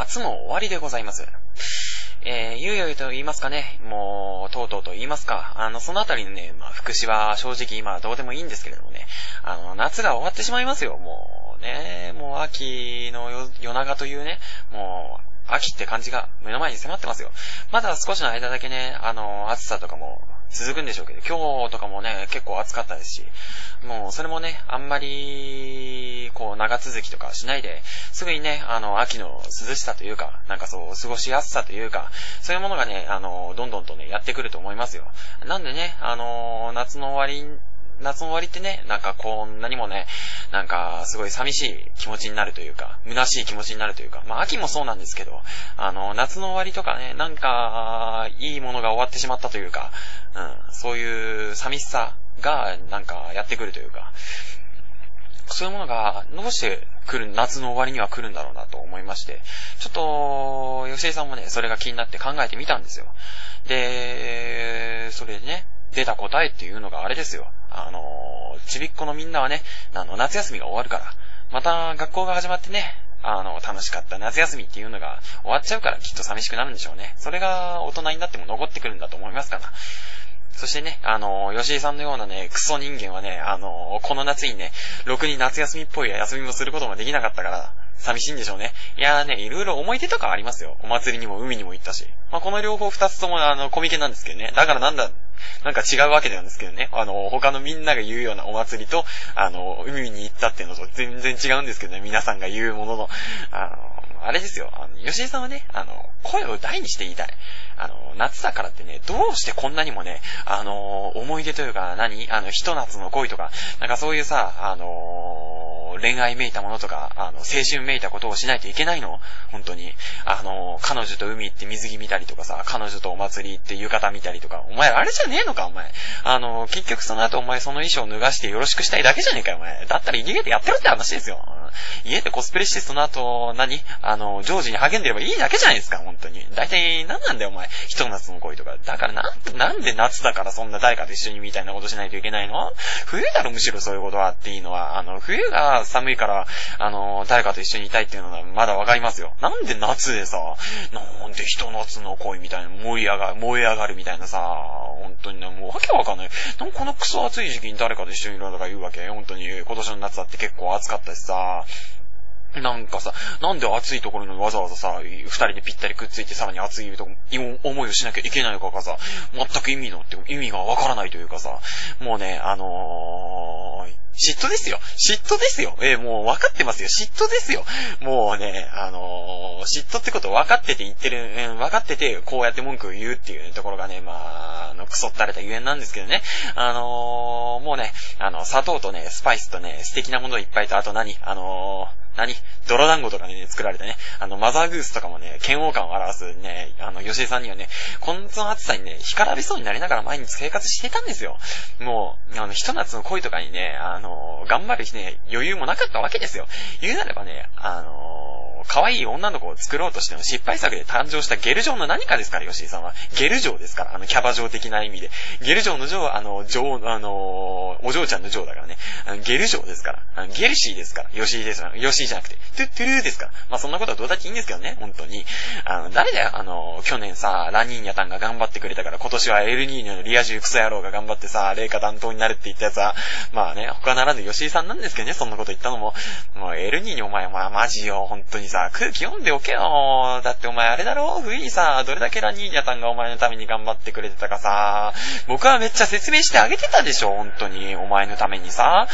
夏も終わりでございます。えー、ゆうよいと言いますかね、もう、とうとうと言いますか、あの、そのあたりのね、まあ、福祉は正直今はどうでもいいんですけれどもね、あの、夏が終わってしまいますよ、もうね、もう秋の夜長というね、もう、秋って感じが目の前に迫ってますよ。まだ少しの間だけね、あの、暑さとかも続くんでしょうけど、今日とかもね、結構暑かったですし、もうそれもね、あんまり、こう、長続きとかしないで、すぐにね、あの、秋の涼しさというか、なんかそう、過ごしやすさというか、そういうものがね、あの、どんどんとね、やってくると思いますよ。なんでね、あの、夏の終わり夏の終わりってね、なんかこんなにもね、なんかすごい寂しい気持ちになるというか、虚しい気持ちになるというか、まあ秋もそうなんですけど、あの、夏の終わりとかね、なんか、いいものが終わってしまったというか、うん、そういう寂しさがなんかやってくるというか、そういうものが、どうして来る、夏の終わりには来るんだろうなと思いまして、ちょっと、吉井さんもね、それが気になって考えてみたんですよ。で、それでね、出た答えっていうのがあれですよ。あのちびっこのみんなはね、あの、夏休みが終わるから、また学校が始まってね、あの、楽しかった夏休みっていうのが終わっちゃうからきっと寂しくなるんでしょうね。それが大人になっても残ってくるんだと思いますから。そしてね、あの、吉井さんのようなね、クソ人間はね、あの、この夏にね、ろくに夏休みっぽい休みもすることもできなかったから、寂しいんでしょうね。いやーね、いろいろ思い出とかありますよ。お祭りにも海にも行ったし。まあ、この両方二つともあの、コミケなんですけどね。だからなんだ、なんか違うわけなんですけどね。あの、他のみんなが言うようなお祭りと、あの、海に行ったっていうのと全然違うんですけどね。皆さんが言うものの。あの、あれですよ。あの、吉井さんはね、あの、声を大にして言いたい。あの、夏だからってね、どうしてこんなにもね、あの、思い出というか何、あの、ひと夏の恋とか、なんかそういうさ、あの、恋愛めいたものとか、あの、青春めいたことをしないといけないの？本当に。あの、彼女と海行って水着見たりとかさ、彼女とお祭り行って浴衣見たりとか、お前あれじゃねえのかお前。あの、結局その後お前その衣装脱がしてよろしくしたいだけじゃねえかよお前。だったら逃げてやってろって話ですよ。家でコスプレしてその後、何？あの、ジョージに励んでればいいだけじゃないですか、本当に。大体、何なんだよお前。ひと夏の恋とか。だからなん、なんで夏だからそんな誰かと一緒にみたいなことしないといけないの？冬だろむしろそういうことはっていいのは、あの、冬が寒いから、あの、誰かと一緒にいたいっていうのはまだわかりますよ。なんで夏でさ、なんでひと夏の恋みたいな、燃え上がる、燃え上がるみたいなさ、本当にね、もうわけわかんない。なんこのクソ暑い時期に誰かと一緒にいるのとか言うわけ？本当に、今年の夏だって結構暑かったしさ、なんかさ、なんで暑いところにわざわざさ、二人でぴったりくっついてさらに暑いと思いをしなきゃいけないのかがさ、全く意味のって、意味がわからないというかさ、もうね、あのー、嫉妬ですよ。嫉妬ですよ。えー、もう分かってますよ。嫉妬ですよ。もうね、あのー、嫉妬ってこと分かってて言ってる、えー、分かってて、こうやって文句を言うっていう、ところがね、まあ、あの、クソったれたゆえんなんですけどね。あのー、もうね、あの、砂糖とね、スパイスとね、素敵なものいっぱいと、あと何あの何泥団子とかね、作られてね、あの、マザーグースとかもね、嫌悪感を表すね、あの、吉井さんにはね、この暑さにね、干からびそうになりながら毎日生活してたんですよ。もう、あの、ひと夏の恋とかにね、あの、頑張るね、余裕もなかったわけですよ。言うなればね、あの、可愛い女の子を作ろうとしての失敗作で誕生したゲル城の何かですから、吉井さんは。ゲル城ですから、あの、キャバ城的な意味で。ゲル城の城は、あの、城、あの、お嬢ちゃんの城だからね。ゲル城ですから。ゲルシーですから。吉井ですから。吉井じゃなくて、トゥットゥルーですから。まあ、そんなことはどうだっていいんですけどね、本当に。あの、誰だよ、あの、去年さ、ラニーニャタンが頑張ってくれたから、今年はエルニーニョのリア充クソ野郎が頑張ってさ、霊下担当になるって言ったやつは、まあね、他ならぬ吉井さんなんですけどね、そんなこと言ったのも。もう、エルニーニョお前、まあ、マジよ、本当にさ、空気読んでおけよ。だってお前あれだろ？冬にさ、どれだけラニーニャさんがお前のために頑張ってくれてたかさ、僕はめっちゃ説明してあげてたでしょ、本当に。お前のためにさ。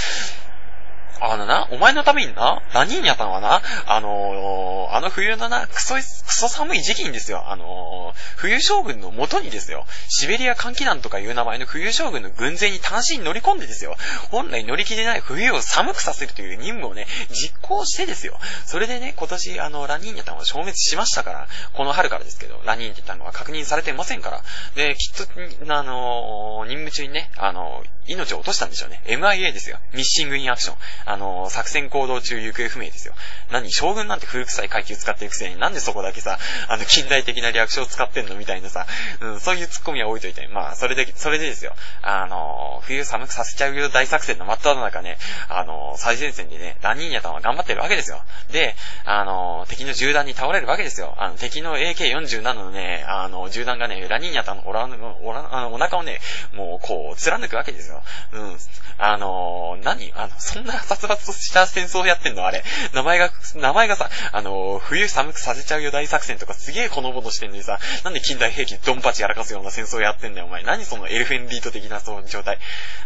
あのな、お前のためにな、何にやったのはな、あのー、あの冬のな、クソ、クソ寒い時期にですよ、あのー、冬将軍の元にですよ、シベリア寒気団とかいう名前の冬将軍の軍勢に単身乗り込んでですよ、本来乗り切れない冬を寒くさせるという任務をね、実行してですよ、それでね、今年、あの、ラニーニャタンは消滅しましたから、この春からですけど、ラニーニャタンは確認されてませんから、で、きっと、あのー、任務中にね、あのー命を落としたんでしょうね。MIA ですよ。ミッシングインアクション。あのー、作戦行動中行方不明ですよ。何、将軍なんて古臭い階級使ってるくせに、なんでそこだけさ、あの、近代的な略称使ってんのみたいなさ、うん、そういうツッコミは置いといて、まあ、それで、それでですよ。あのー、冬寒くさせちゃうよ大作戦の真っ只中ね、あのー、最前線でね、ラニーニャタンは頑張ってるわけですよ。で、あの敵の銃弾に倒れるわけですよ。あの、敵の AK47 のね、あの、銃弾がね、ラニーニャタンのおら、おら、あの、お腹をね、もう、こう、貫くわけですよ。うん。あのー、何？あの、そんな殺伐とした戦争やってんの？あれ。名前が、名前がさ、あのー、冬寒くさせちゃうよ大作戦とかすげえほのぼのしてんのにさ、なんで近代兵器ドンパチやらかすような戦争やってんだよ、お前。何そのエルフェンリート的なそう状態。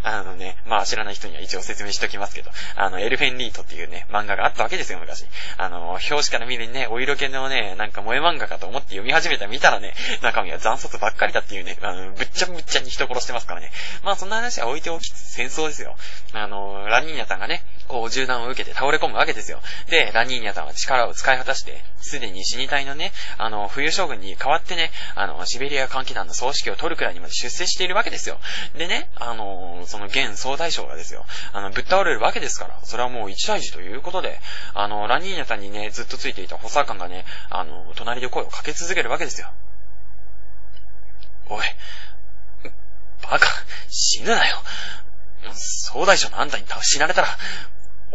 あのね、まあ知らない人には一応説明しときますけど、あの、エルフェンリートっていうね、漫画があったわけですよ、昔。あのー、表紙から見るにね、お色気のね、なんか萌え漫画かと思って読み始めた見たらね、中身は残卒ばっかりだっていうね、あの、ぶっちゃぶっちゃに人殺してますからね。まあそんな話は置いておきつつ戦争ですよ。あの、ラニーニャさんがね、こう銃弾を受けて倒れ込むわけですよ。で、ラニーニャさんは力を使い果たして、すでに死に体のね、あの、冬将軍に代わってね、あの、シベリア歓喜団の総指揮を取るくらいにまで出世しているわけですよ。でね、あの、その現総大将がですよ、あの、ぶっ倒れるわけですから、それはもう一大事ということで、あの、ラニーニャさんにね、ずっとついていた補佐官がね、あの、隣で声をかけ続けるわけですよ。おい、バカ、死ぬなよ。総大将のあんたに死なれたら、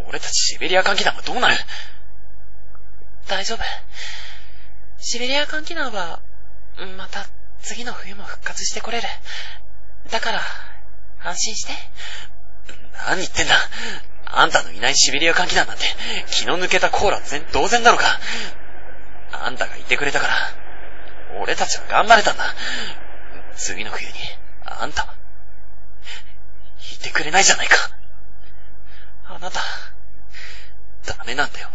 俺たちシベリア歓喜団はどうなる？大丈夫。シベリア歓喜団は、また次の冬も復活してこれる。だから、安心して。何言ってんだ。あんたのいないシベリア歓喜団なんて、気の抜けたコーラ全同然だろうか。あんたがいてくれたから、俺たちは頑張れたんだ。次の冬に、あんた、いてくれないじゃないか。あなた、ダメなんだよ、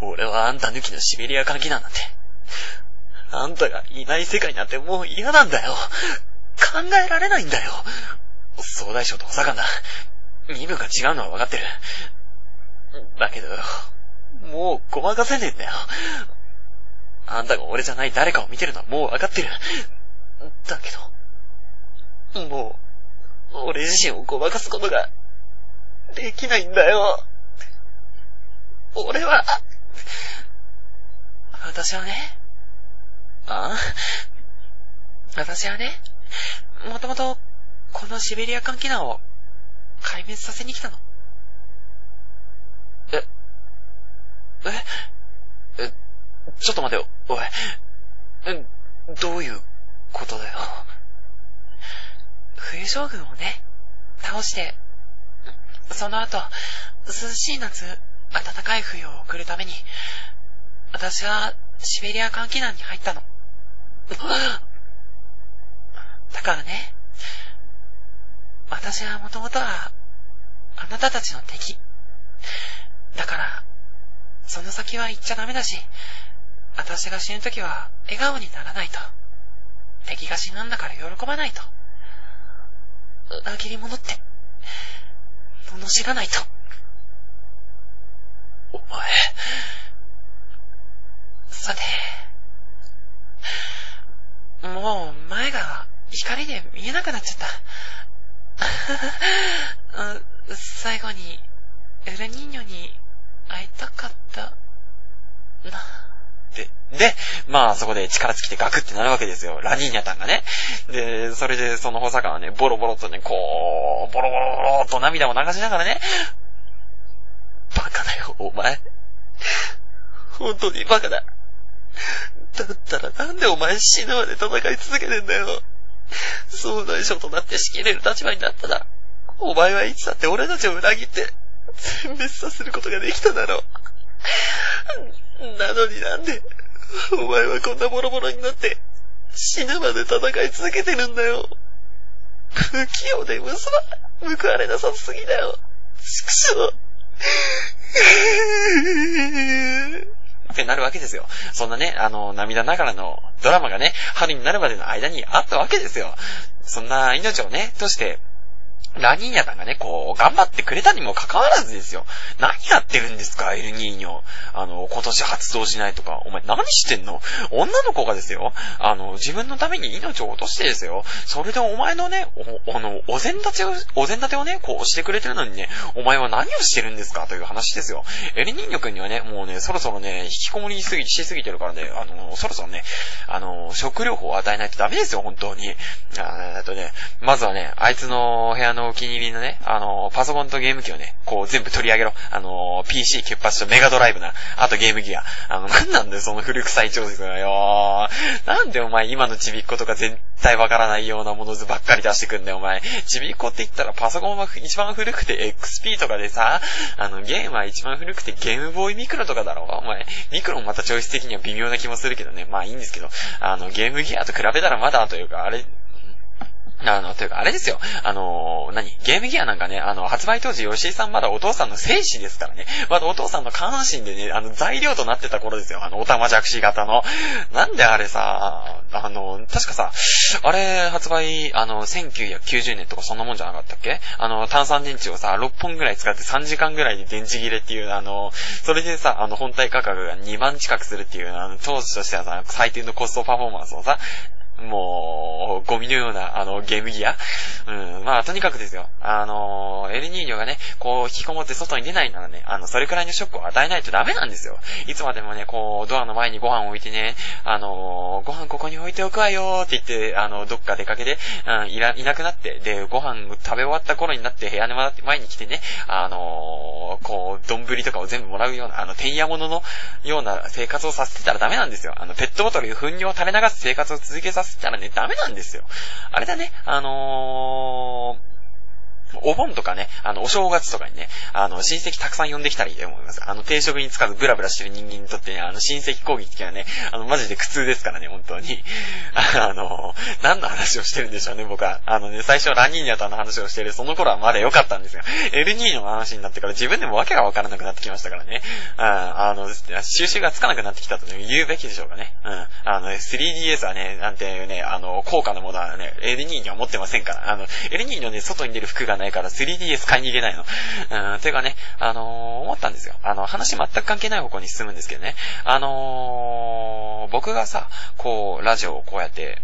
もう。俺はあんた抜きのシベリア歓喜団なんて、あんたがいない世界なんてもう嫌なんだよ。考えられないんだよ。総大将と補佐官だ。身分が違うのは分かってる。だけど、もうごまかせねえんだよ。あんたが俺じゃない誰かを見てるのはもう分かってる。だけど、もう、俺自身をごまかすことが、できないんだよ。俺は、私はね、あ？あ私はね、もともと、このシベリア艦機団を壊滅させに来たの。え、え、え、ちょっと待てよ、おい。え、どういうことだよ。冬将軍をね、倒して、その後、涼しい夏、暖かい冬を送るために、私はシベリア艦機団に入ったの。だからね、私はもともとは、あなたたちの敵。だから、その先は行っちゃダメだし、私が死ぬときは笑顔にならないと。敵が死ぬんだから喜ばないと。裏切り者って、罵らないと。お前。さて、もう前が光で見えなくなっちゃった。最後に、エルニーニョに会いたかった。な。で、で、まあそこで力尽きてガクってなるわけですよ。ラニーニャタンがね。で、それでその補佐官はね、ボロボロとね、こう、ボロボロボロと涙を流しながらね、バカだよ、お前。本当にバカだ。だったらなんでお前死ぬまで戦い続けてんだよ。総大将となって仕切れる立場になったら、お前はいつだって俺たちを裏切って、全滅させることができただろう。なのになんで、お前はこんなボロボロになって、死ぬまで戦い続けてるんだよ。不器用で嘘は報われなさすぎだよ。畜生。ってなるわけですよ。そんなね、あの、涙ながらのドラマがね、春になるまでの間にあったわけですよ。そんな命をね、として、ラニーニャさんがね、こう、頑張ってくれたにもかかわらずですよ。何やってるんですか、エルニーニョ。あの、今年発動しないとか。お前何してんの？女の子がですよ。あの、自分のために命を落としてですよ。それでお前のね、お、あの、お膳立てを、お膳立てをね、こうしてくれてるのにね、お前は何をしてるんですか？という話ですよ。エルニーニョ君にはね、もうね、そろそろね、引きこもりすぎ、しすぎてるからね、あの、そろそろね、あの、食療法を与えないとダメですよ、本当に。あとね、まずはね、あいつの部屋のお気に入りのね、あの、パソコンとゲーム機をね、こう全部取り上げろ。あの、PC、キュッパチとメガドライブな。あとゲームギア。あの、なんなんだよ、その古臭い調節がよ。なんでお前今のちびっ子とか絶対わからないようなものばっかり出してくんだよ、お前。ちびっ子って言ったらパソコンは一番古くて XP とかでさ、あの、ゲームは一番古くてゲームボーイミクロとかだろ。お前、ミクロもまたチョイス的には微妙な気もするけどね。まあいいんですけど、あの、ゲームギアと比べたらまだというか、あれ、あの、というか、あれですよ。あのー、何？ゲームギアなんかね、あの、発売当時、吉井さんまだお父さんの精子ですからね。まだお父さんの下半身でね、あの、材料となってた頃ですよ。あの、おたまじゃくし型の。なんであれさ、あの、確かさ、あれ、発売、あの、1990年とかそんなもんじゃなかったっけ？あの、炭酸電池をさ、6本ぐらい使って3時間ぐらいで電池切れっていう、あの、それでさ、あの、本体価格が2万近くするっていう、あの、当時としてはさ、最低のコストパフォーマンスをさ、もう、ゴミのような、あの、ゲームギア？うん、まあ、とにかくですよ。あの、エルニーニョがね、こう、引きこもって外に出ないならね、あの、それくらいのショックを与えないとダメなんですよ。いつまでもね、こう、ドアの前にご飯を置いてね、あの、ご飯ここに置いておくわよって言って、あの、どっか出かけて、うん、いら、いなくなって、で、ご飯食べ終わった頃になって部屋の前に来てね、あの、こう、丼とかを全部もらうような、あの、てんやもののような生活をさせてたらダメなんですよ。あの、ペットボトルに糞尿を垂れ流す生活を続けさせたらね、ダメなんですよ。あれだね、あのー、お盆とかね、あの、お正月とかにね、あの、親戚たくさん呼んできたらいいと思います。あの、定食につかずブラブラしてる人間にとってね、あの、親戚攻撃っていうのはね、あの、マジで苦痛ですからね、本当に。あの、何の話をしてるんでしょうね、僕は。あのね、最初ラニーニャとの話をしてる、その頃はまだ良かったんですよ。エルニーニョの話になってから自分でも訳がわからなくなってきましたからね。うん、あの、収集がつかなくなってきたと、ね、言うべきでしょうかね。うん。あの、3DS はね、なんていうね、あの、高価なものはね、エルニーニョは持ってませんから。あの、エルニーニョね、外に出る服がないから 3DS 買いに行けないの。うん、ていうかね、あのー、思ったんですよ。あの、話全く関係ない方向に進むんですけどね。あのー、僕がさ、こう、ラジオをこうやって、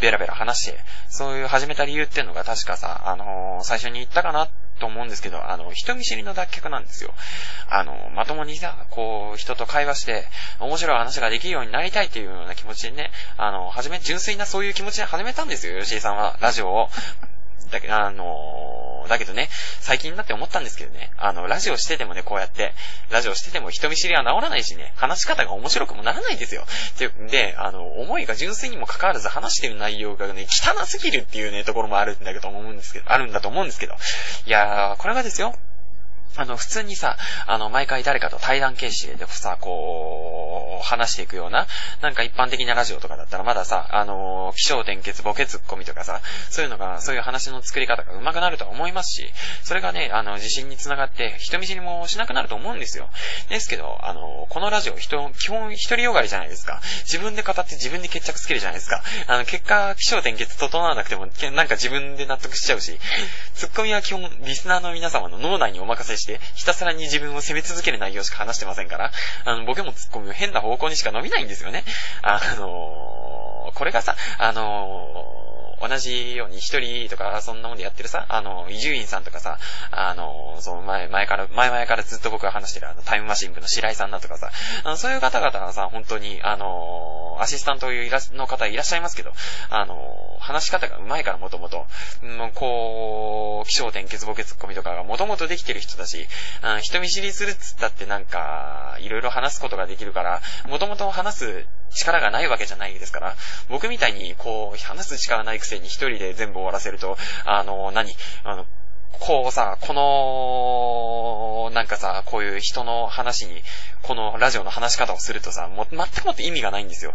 ベラベラ話して、そういう始めた理由っていうのが確かさ、あのー、最初に言ったかなと思うんですけど、あの、人見知りの脱却なんですよ。あの、まともにさ、こう、人と会話して、面白い話ができるようになりたいっていうような気持ちでね、あの、はじめ、純粋なそういう気持ちで始めたんですよ、吉井さんは、ラジオを。だけど、あのー、だけどね、最近になって思ったんですけどね、あの、ラジオしててもね、こうやって、ラジオしてても人見知りは治らないしね、話し方が面白くもならないんですよ。で、で、あの、思いが純粋にも関わらず話してる内容がね、汚すぎるっていうね、ところもあるんだけど思うんですけど、あるんだと思うんですけど。いやー、これがですよ、あの、普通にさ、あの、毎回誰かと対談形式でさ、こう、話していくような、なんか一般的なラジオとかだったらまださ、あの、気象転結、ボケツッコミとかさ、そういうのが、そういう話の作り方が上手くなるとは思いますし、それがね、あの、自信につながって人見知りもしなくなると思うんですよ。ですけど、あの、このラジオ、人、基本一人よがりじゃないですか。自分で語って自分で決着つけるじゃないですか。あの、結果、気象転結整わなくても、なんか自分で納得しちゃうし、ツッコミは基本、リスナーの皆様の脳内にお任せして、ひたすらに自分を責め続ける内容しか話してませんから、あの、ボケもツッコミも変な方向にしか伸びないんですよね。あのー、これがさ、あのー同じように一人とか、そんなもんでやってるさ、あの、伊集院さんとかさ、あの、そう、前、前から、前々からずっと僕が話してるあの、タイムマシン部の白井さんだとかさ、あのそういう方々がさ、本当に、あの、アシスタントいういらの方いらっしゃいますけど、あの、話し方が上手いからもともと、こう、気象点、結ボケツッコミとかがもともとできてる人だし、うん、人見知りするっつったってなんか、いろいろ話すことができるから、もともと話す力がないわけじゃないですから、僕みたいに、こう、話す力ないくせに一人で全部終わらせると、あの、何？あの、こうさ、この、なんかさ、こういう人の話に、このラジオの話し方をするとさ、もう全くもって意味がないんですよ。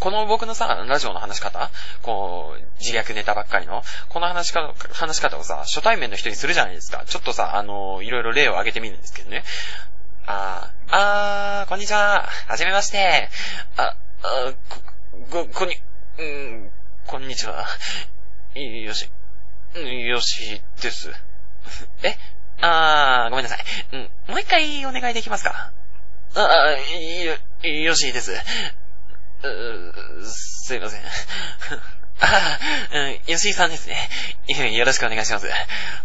この僕のさ、ラジオの話し方こう、自虐ネタばっかりの、この話し方、話し方をさ、初対面の人にするじゃないですか。ちょっとさ、あの、いろいろ例を挙げてみるんですけどね。あー、あー、こんにちは。はじめまして。あ、あ、こ、こ、こに、うん、こんにちは。よし。よしです。え？あー、ごめんなさい。うん、もう一回お願いできますか？あー、よ、よしです。うすいません。ああ、うん、吉井さんですね。よろしくお願いします。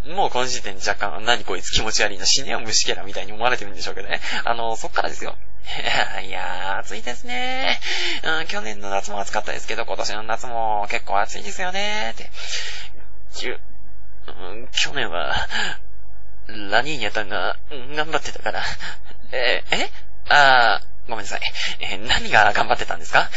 もうこの時点で若干、何こいつ気持ち悪いな、死ねよ虫キャラみたいに思われてるんでしょうけどね。あの、そっからですよ。いやー、暑いですね。うん、去年の夏も暑かったですけど、今年の夏も結構暑いですよねって。きゅ、うん、去年は、ラニーニャさんが、頑張ってたから。ええ？あー、ごめんなさい。え何が頑張ってたんですか？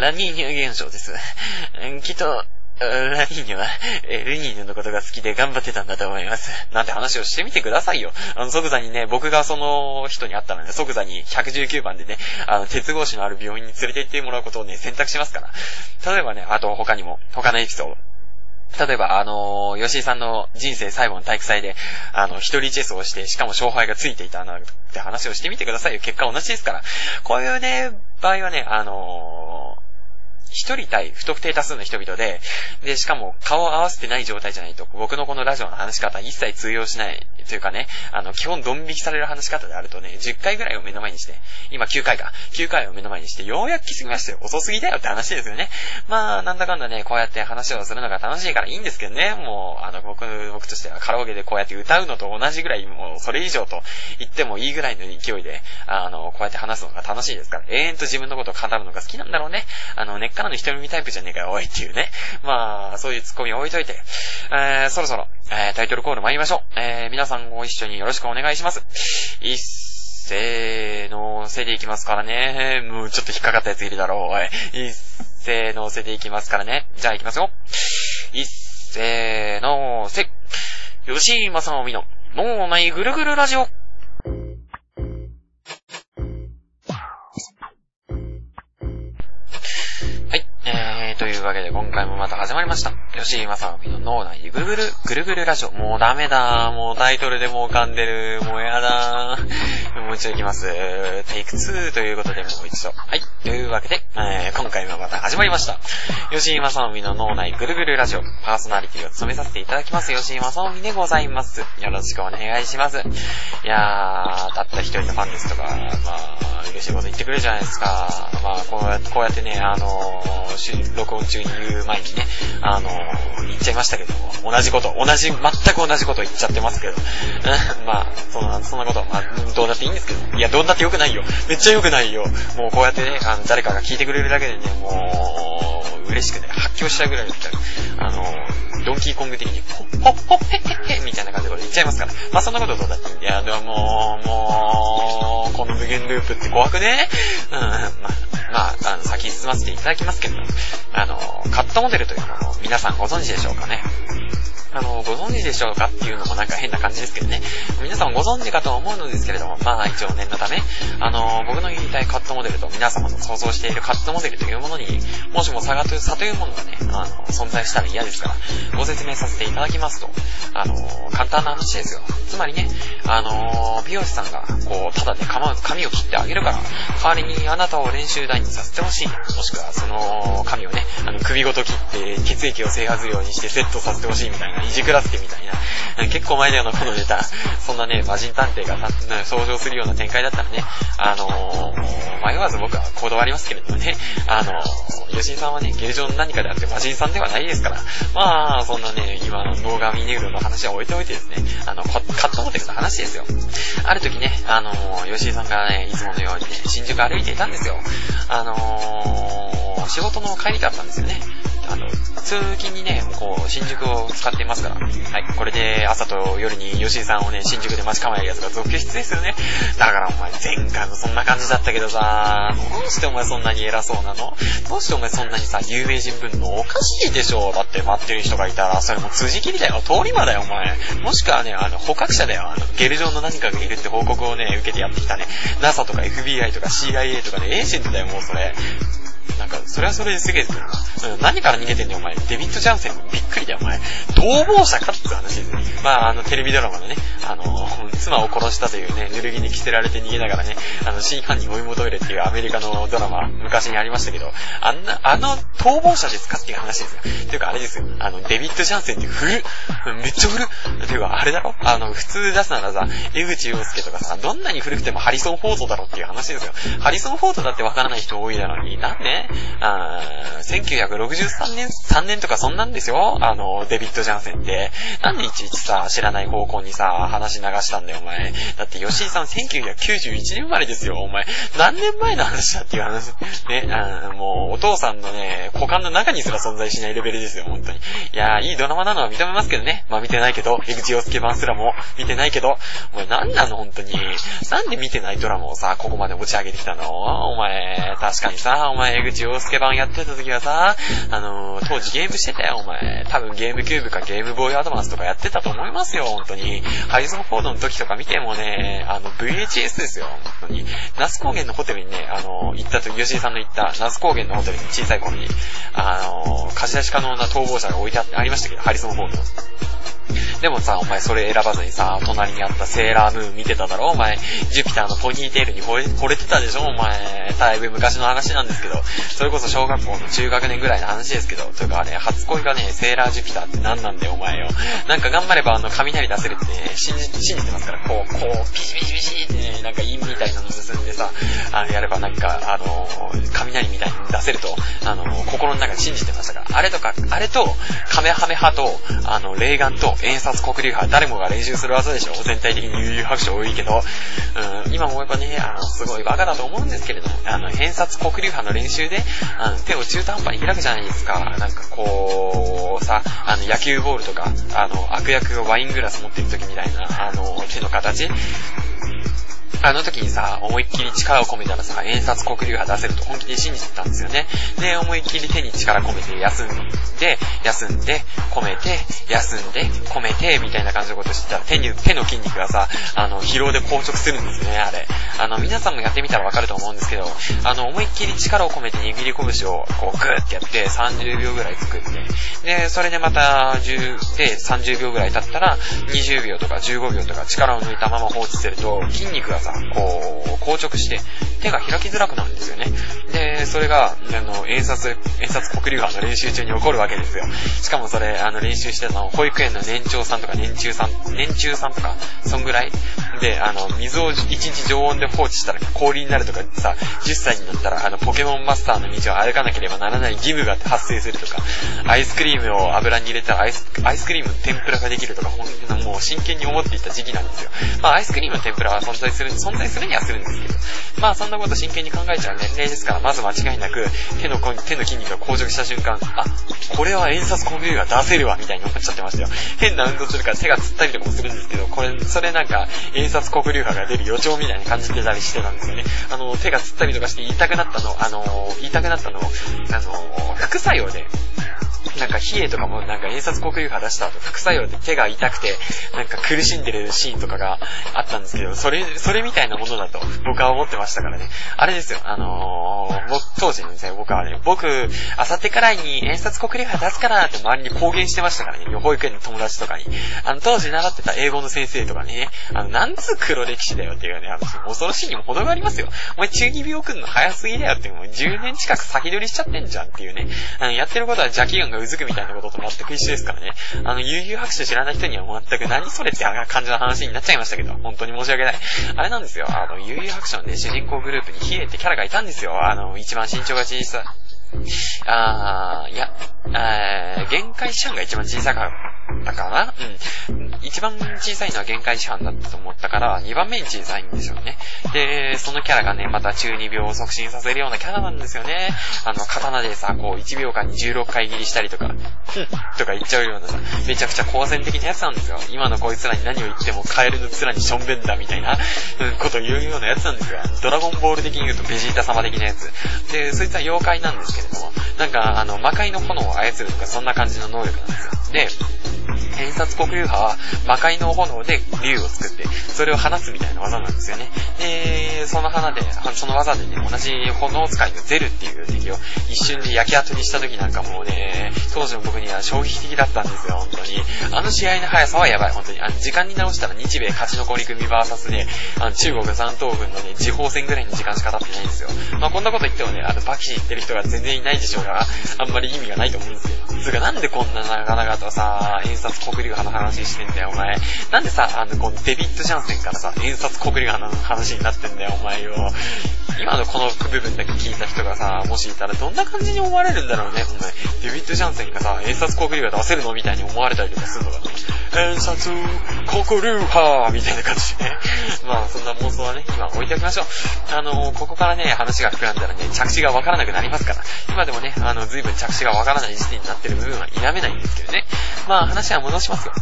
ラニーニュ現象です。きっと、ラニーニュは、えルニーニュのことが好きで頑張ってたんだと思います。なんて話をしてみてくださいよ。あの、即座にね、僕がその人に会ったので、即座に119番でね、あの、鉄格子のある病院に連れて行ってもらうことをね、選択しますから。例えばね、あと他にも、他のエピソード。例えば、あのー、吉井さんの人生最後の体育祭で、あの、一人チェスをして、しかも勝敗がついていたなんて話をしてみてくださいよ。結果同じですから。こういうね、場合はね、あの一人対不特定多数の人々で、で、しかも顔を合わせてない状態じゃないと、僕のこのラジオの話し方一切通用しないというかね、あの、基本ドン引きされる話し方であるとね、10回ぐらいを目の前にして、今9回か、9回を目の前にして、ようやく気づきましたよ。遅すぎだよって話ですよね。まあ、なんだかんだね、こうやって話をするのが楽しいからいいんですけどね、もう、あの、僕、僕としてはカラオケでこうやって歌うのと同じぐらい、もう、それ以上と言ってもいいぐらいの勢いで、あの、こうやって話すのが楽しいですから、永遠と自分のことを語るのが好きなんだろうね。あの、根っからの人見タイプじゃねえかよ、おいっていうね。まあ、そういうツッコミを置いといて、えー、そろそろ、えー、タイトルコール参りましょう。えー、皆さんご一緒によろしくお願いします。いっせーのせでいきますからね。もうちょっと引っかかったやついるだろう、おい。いっせーのせでいきますからね。じゃあいきますよ。いっせーのせ。吉井正臣の、もうないぐるぐるラジオ。というわけで今回もまた始まりました。吉井正臣の脳内ぐるぐる、ぐるぐるラジオ。もうダメだ。もうタイトルでもう噛んでる。もうやだ。もう一度いきます。テイク2ということでもう一度。はい。というわけで、えー、今回もまた始まりました。吉井正臣の脳内ぐるぐるラジオ。パーソナリティを務めさせていただきます。吉井正臣でございます。よろしくお願いします。いやー、たった一人のファンですとか、まあ、嬉しいこと言ってくれるじゃないですか。まあ、こうやって、こうやってね、あのー、録音中に言う前にね、あのー、言っちゃいましたけど、同じこと、同じ、全く同じこと言っちゃってますけど、まあ、そんな、そんなこと、まあ、どうだっていいんですけど、いや、どうだってよくないよ。めっちゃよくないよ。もうこうやってね、あの、誰かが聞いてくれるだけでね、もう、嬉しくね、発狂しちゃうぐらいだったらあのー、ドンキーコング的に、ほっほっほっへっへっへみたいな感じで言っちゃいますから。まあ、そんなことどうだって。いや、でももう、もう、この無限ループって怖くねうん、まあ、まあ、あの、先進ませていただきますけど、あの、カットモデルというのを皆さんご存知でしょうかね。あの、ご存知でしょうかっていうのもなんか変な感じですけどね。皆さんご存知かと思うのですけれども、まあ一応念のため、あの、僕の言いたいカットモデルと皆様の想像しているカットモデルというものに、もしも差がという、差というものがね、あの、存在したら嫌ですから、ご説明させていただきますと、あの、簡単な話ですよ。つまりね、あの、美容師さんが、こう、ただで髪を切ってあげるから、代わりにあなたを練習台にさせてほしい。もしくは、その、髪をね、あの、首ごと切って血液を制覇するようにしてセットさせてほしいみたいな。いじくらすけみたいな。結構前だよな、このネタ。そんなね、魔人探偵が登場するような展開だったらね、あのー、迷わず僕は断りますけれどもね、あのー、吉井さんはね、芸場の何かであって魔人さんではないですから、まあ、そんなね、今の動画ミネグロの話は置いておいてですね、あの、カットモデルの話ですよ。ある時ね、あのー、吉井さんがね、いつものようにね、新宿歩いていたんですよ。あのー、仕事の帰りだったんですよね。あの、通勤にね、こう、新宿を使っていますから。はい。これで朝と夜に吉井さんをね、新宿で待ち構えるやつが続出ですよね。だからお前前回もそんな感じだったけどさ、どうしてお前そんなに偉そうなの？どうしてお前そんなにさ、有名人ぶんのおかしいでしょだって待ってる人がいたら、それも辻切りだよ。通り魔だよ、お前。もしくはね、あの、捕獲者だよ。あの、ゲル状の何かがいるって報告をね、受けてやってきたね。NASA とか FBI とか CIA とかね、エージェントだよ、もうそれ。なんか、それはそれですげえ、うん、何から逃げてんねん、お前。デビッド・ジャンセン、びっくりだよ、お前。逃亡者かって話ですね。まあ、あの、テレビドラマのね、あの、妻を殺したというね、濡れ着に着せられて逃げながらね、あの、真犯人追い求めるっていうアメリカのドラマ、昔にありましたけど、あんな、あの、逃亡者ですかっていう話ですよ。ていうか、あれですよ。あの、デビッド・ジャンセンって古めっちゃ古っっていうか、あれだろ？あの、普通出すならさ、江口洋介とかさ、どんなに古くてもハリソン・フォードだろっていう話ですよ。ハリソン・フォードだってわからない人多いだろうに、なんであ1963年、3年とかそんなんですよあの、デビッド・ジャンセンって。なんでいちいちさ、知らない方向にさ、話流したんだよ、お前。だって吉井さん1991年生まれですよ、お前。何年前の話だっていう話。ね、あもう、お父さんのね、股間の中にすら存在しないレベルですよ、本当に。いやー、いいドラマなのは認めますけどね。まあ見てないけど、江口洋介版すらも見てないけど、お前何なの、本当に。なんで見てないドラマをさ、ここまで持ち上げてきたのお前、確かにさ、お前、江口洋介版やってた時はさ、あのー、当時ゲームしてたよ、お前。多分ゲームキューブかゲームボーイアドバンスとかやってたと思いますよ、本当に。ハイゾンフォードの時とか見てもね、あの、VHS ですよ、本当に。那須高原のホテルにね、あの、行ったと、吉井さんの言った那須高原のホテルに小さい頃に、あの、貸し出し可能な逃亡者が置いてありましたけど、ハリソンフォード。でもさ、お前それ選ばずにさ、隣にあったセーラームーン見てただろ？お前、ジュピターのポニーテールに惚れてたでしょ？お前、だいぶ昔の話なんですけど、それこそ小学校の中学年ぐらいの話ですけど、というかね、初恋がね、セーラージュピターって何なんだよお前よ。なんか頑張ればあの、雷出せるってね、信じ、信じてますから、こう、こう、ピシピシピシってね、なんか陰みたいなの進んでさ、あの、やればなんか、あの、雷みたいに出せると、あの、心の中で信じてましたから、あれとか、あれと、カメハメ派と、あの、霊眼と、演殺黒竜派、誰もが練習する技でしょ。全体的に悠々白書多いけど、うん、今思えばね、あの、すごいバカだと思うんですけれども、あの、偏差黒竜派の練習で、あの、手を中途半端に開くじゃないですか。なんかこう、さ、あの、野球ボールとか、あの、悪役がワイングラス持ってる時みたいな、あの、手の形。あの時にさ、思いっきり力を込めたらさ、演札黒竜派出せると本気で信じてたんですよね。で、思いっきり手に力込めて休んで、休んで、込めて、休んで、込めて、みたいな感じのことしてたら、手に、手の筋肉がさ、あの、疲労で硬直するんですね、あれ。あの、皆さんもやってみたらわかると思うんですけど、あの、思いっきり力を込めて握り拳を、こう、グーってやって、30秒ぐらい作って、で、それでまた、10で30秒ぐらい経ったら、20秒とか15秒とか力を抜いたまま放置すると、筋肉がさ、こう、硬直して、手が開きづらくなるんですよね。で、それが、あの、演札、演札黒竜派の練習中に起こるわけですよ。しかもそれ、あの、練習してたの、保育園の年長さんとか年中さん、年中さんとか、そんぐらい。で、あの、水を1日常温で放置したら氷になるとかさ、10歳になったら、あの、ポケモンマスターの道を歩かなければならない義務が発生するとか、アイスクリームを油に入れたらアイス、アイスクリームの天ぷらができるとか、ほんもう真剣に思っていた時期なんですよ。まあ、アイスクリームの天ぷらは存在する、存在するにはするんですけど、まあ、そんなこと真剣に考えちゃう年齢ですから、まず間違いなく、手の、手の筋肉が硬直した瞬間、あ、これは演札コンビューが出せるわ、みたいに思っちゃってましたよ。変な運動するから手がつったりとかもするんですけど、これ、それなんか、演札黒竜派が出る予兆みたいに感じてたりしてたんですよね。あの、手がつったりとかして痛くなったの、あの、痛くなったの、あの、副作用で、なんか、冷えとかも、なんか、演札黒竜派出した後、副作用で手が痛くて、なんか苦しんでるシーンとかがあったんですけど、それ、それみたいなものだと僕は思ってましたからね。あれですよ、あのー、僕、当時のですね、僕はね、僕、あさってくらいに演札黒竜派出すからって周りに公言してましたからね、保育園の友達とかに。あの、当時習ってた英語の先生とかね、あの、なんつう黒歴史だよっていうね、あの、恐ろしいにも程がありますよ。お前中二病くんの早すぎだよって、もう10年近く先取りしちゃってんじゃんっていうね。あの、やってることは邪気眼がうずくみたいなことと全く一緒ですからね。あの、悠々白書知らない人には全く何それって感じの話になっちゃいましたけど、本当に申し訳ない。あれなんですよ、あの、悠々白書のね、主人公グループにヒエってキャラがいたんですよ。あの、一番身長が小さい。あー、いや、えー、限界師範が一番小さかったかなうん。一番小さいのは限界師範だったと思ったから、二番目に小さいんですよね。で、そのキャラがね、また中二病を促進させるようなキャラなんですよね。あの、刀でさ、こう、1秒間に16回切りしたりとか、ふんとか言っちゃうようなさ、めちゃくちゃ好戦的なやつなんですよ。今のこいつらに何を言ってもカエルの面にしょんべんだみたいな、うん、ことを言うようなやつなんですよ。ドラゴンボール的に言うとベジータ様的なやつ。で、そいつは妖怪なんですけどれども、なんか、あの、魔界の炎を操るとかそんな感じの能力なんですよ。で、偏殺黒竜派は魔界の炎で竜を作って、それを放つみたいな技なんですよね。で、その花で、その技でね、同じ炎使いのゼルっていう敵を一瞬で焼き跡にした時なんかもうね、当時の僕には衝撃的だったんですよ、本当に。あの試合の速さはやばい、本当に。あの、時間に直したら日米勝ち残り組 VS で、あの、中国残党軍のね、時報戦ぐらいの時間しか経ってないんですよ。まあ、こんなこと言ってもね、あの、バキシ言ってる人が全然いないでしょうが、あんまり意味がないと思うんですよ。つうか、なんでこんな長々とさ、演殺国流派の話してんだよ、お前。なんでさ、あの、このデビッド・ジャンセンからさ、演殺国流派の話になってんだよ、お前よ。今のこの部分だけ聞いた人がさ、もしいたらどんな感じに思われるんだろうね、お前。デビッド・ジャンセンがさ、演殺国流派出せるのみたいに思われたりとかするのかね。演殺国流派みたいな感じでね。まあ、そんな妄想はね、今置いておきましょう。あの、ここからね、話が膨らんだらね、着地がわからなくなりますから。今でもね、あの、随分着地がわからない時点になってる部分は否めないんですけどね。まあ、話は戻しますよ。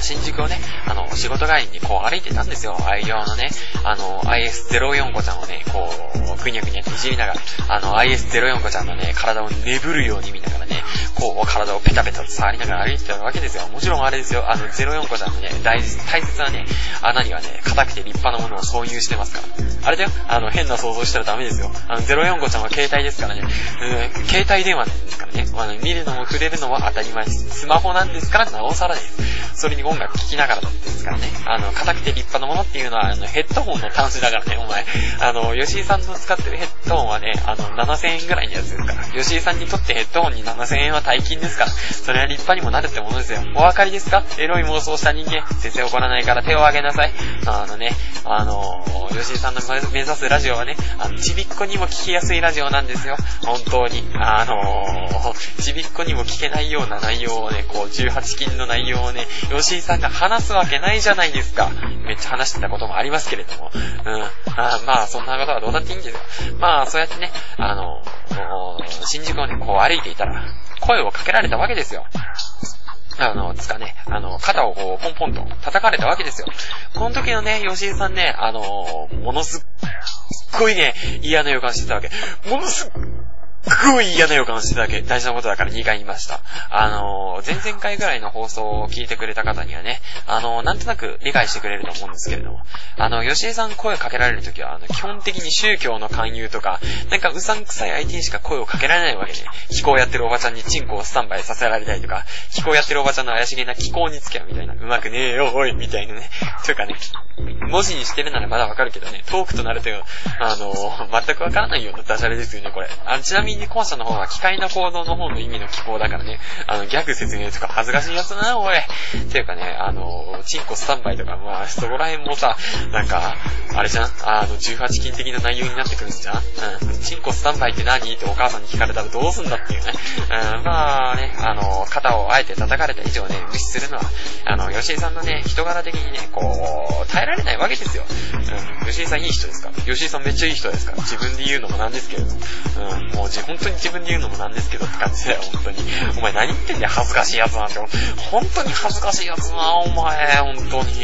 新宿をね、あの、仕事帰りにこう歩いてたんですよ。愛用のね、あの、IS04 子ちゃんをね、こう、くにゃくにゃっていじりながら、あの、IS04 子ちゃんのね、体を眠るように見ながらね、こう、体をペタペタと触りながら歩いてたわけですよ。もちろんあれですよ、あの、04子ちゃんのね、大大切なね、穴にはね、硬くて立派なものを挿入してますから。あれだよ、あの、変な想像したらダメですよ。あの、04子ちゃんは携帯ですからね、うん、携帯電話ですからね、あ、見るのも触れるのは当たり前です。スマホなんですからなおさらです。それに音楽聴きながらですからね、あの、硬くて立派なものっていうのは、あの、ヘッドホンの端子だからね、お前。あの、吉井さんの使ってるヘッドホンはね、あの、7000円ぐらいのやつですから。吉井さんにとってヘッドホンに7000円は大金ですから。それは立派にもなるってものですよ。お分かりですか？エロい妄想した人間、先生怒らないから手を挙げなさい。あのね、あの、吉井さんの目指すラジオはね、あの、ちびっこにも聞きやすいラジオなんですよ。本当に。あのちびっこにも聞けないような内容をね、こう、18金の内容をね、吉井さんが話すわけないじゃないですか。めっちゃ話してたこともありますけれども。うん。あまあ、そんなことはどうだっていいんですよ。まあ、そうやってね、あの、新宿をね、こう歩いていたら、声をかけられたわけですよ。あの、つかね、あの、肩をこう、ポンポンと叩かれたわけですよ。この時のね、吉井さんね、あの、ものすっごいね、嫌な予感してたわけ。ものすっごい嫌な予感してただけ、大事なことだから2回言いました。あのー、前々回ぐらいの放送を聞いてくれた方にはね、あのー、なんとなく理解してくれると思うんですけれども、あの、吉江さん声をかけられるときは、あの、基本的に宗教の勧誘とか、なんかうさんくさい相手にしか声をかけられないわけで、気候やってるおばちゃんにチンコをスタンバイさせられたりとか、気候やってるおばちゃんの怪しげな気候につけよみたいな、うまくねえよ、おい、みたいなね。というかね、文字にしてるならまだわかるけどね、トークとなると、あのー、全くわからないようなダジャレですよね、これ。あちなみに後者の方は機械な行動の方の意味の機構だからね、あの、ギャグ説明とか恥ずかしいやつだな、おい。ていうかね、あの、チンコスタンバイとか、まあ、そこら辺もさ、なんか、あれじゃん？あの、18金的な内容になってくるんじゃん？うん。チンコスタンバイって何？ってお母さんに聞かれたらどうすんだっていうね。うん、まあね、あの、肩をあえて叩かれた以上ね、無視するのは、あの、吉井さんのね、人柄的にね、こう、耐えられないわけですよ。うん。吉井さんいい人ですから。吉井さんめっちゃいい人ですか。自分で言うのもなんですけれども。うん。もう、本当当に自分で言うののもなんですけどって感じだよ、本当に。お前何言ってんだよ、恥ずかしいやつなんて。本当に恥ずかしいやつな、お前、本当に。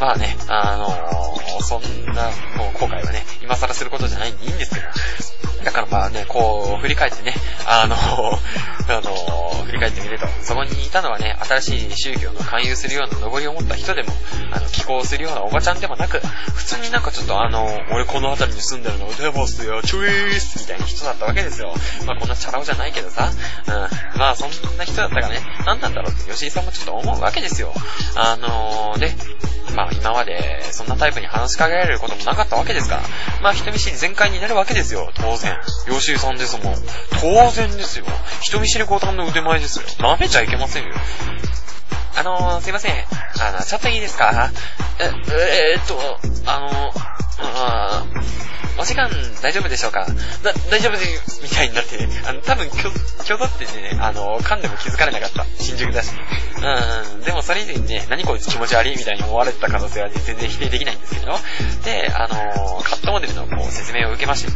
まあね、あのー、そんな、もう後悔はね、今更することじゃないんでいいんですけど。だからまあね、こう、振り返ってね、あの、あの、振り返ってみると、そこにいたのはね、新しい宗教の勧誘するような登りを持った人でも、あの、寄稿するようなおばちゃんでもなく、普通になんかちょっとあの、俺この辺りに住んでるの、デボスよ、チュイースみたいな人だったわけですよ。まあこんなチャラ男じゃないけどさ、うん。まあそんな人だったからね、何なんだろうって吉井さんもちょっと思うわけですよ。あのー、で、まあ今までそんなタイプに話しかけられることもなかったわけですから、まあ人見知り全開になるわけですよ、当然。吉井さんですもん。当然ですよ。人見知り五段の腕前ですよ。舐めちゃいけませんよ。あのー、すいません。あの、ちょっといいですか？え、えー、っと、あのあお時間大丈夫でしょうか？だ、大丈夫で、みたいになってね、あの、多分、きょ、きょどってね、あの、噛んでも気づかれなかった。新宿だし。うん、でもそれ以前にね、何こいつ気持ち悪いみたいに思われてた可能性はね、全然否定できないんですけど、で、あの、カットモデルのこう説明を受けまして、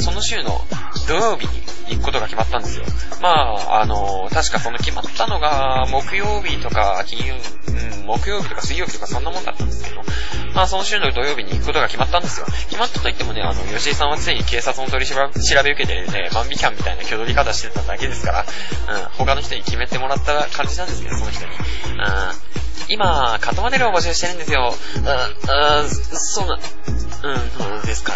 その週の土曜日に行くことが決まったんですよ。まあ、あの、確かその決まったのが、木曜日とか、金曜、うん、木曜日とか水曜日とかそんなもんだったんですけど、まあ、その週の土曜日に行くことが決まったんですよ。決まったと言ってもね、あの、吉井さんは常に警察の取り調べ受けてね、万引き犯みたいな挙取り方してただけですから、うん、他の人に決めてもらった感じなんですけど、その人に。うん、今、カットマネルを募集してるんですよ。うん、うん、そうな、うん、そうですか。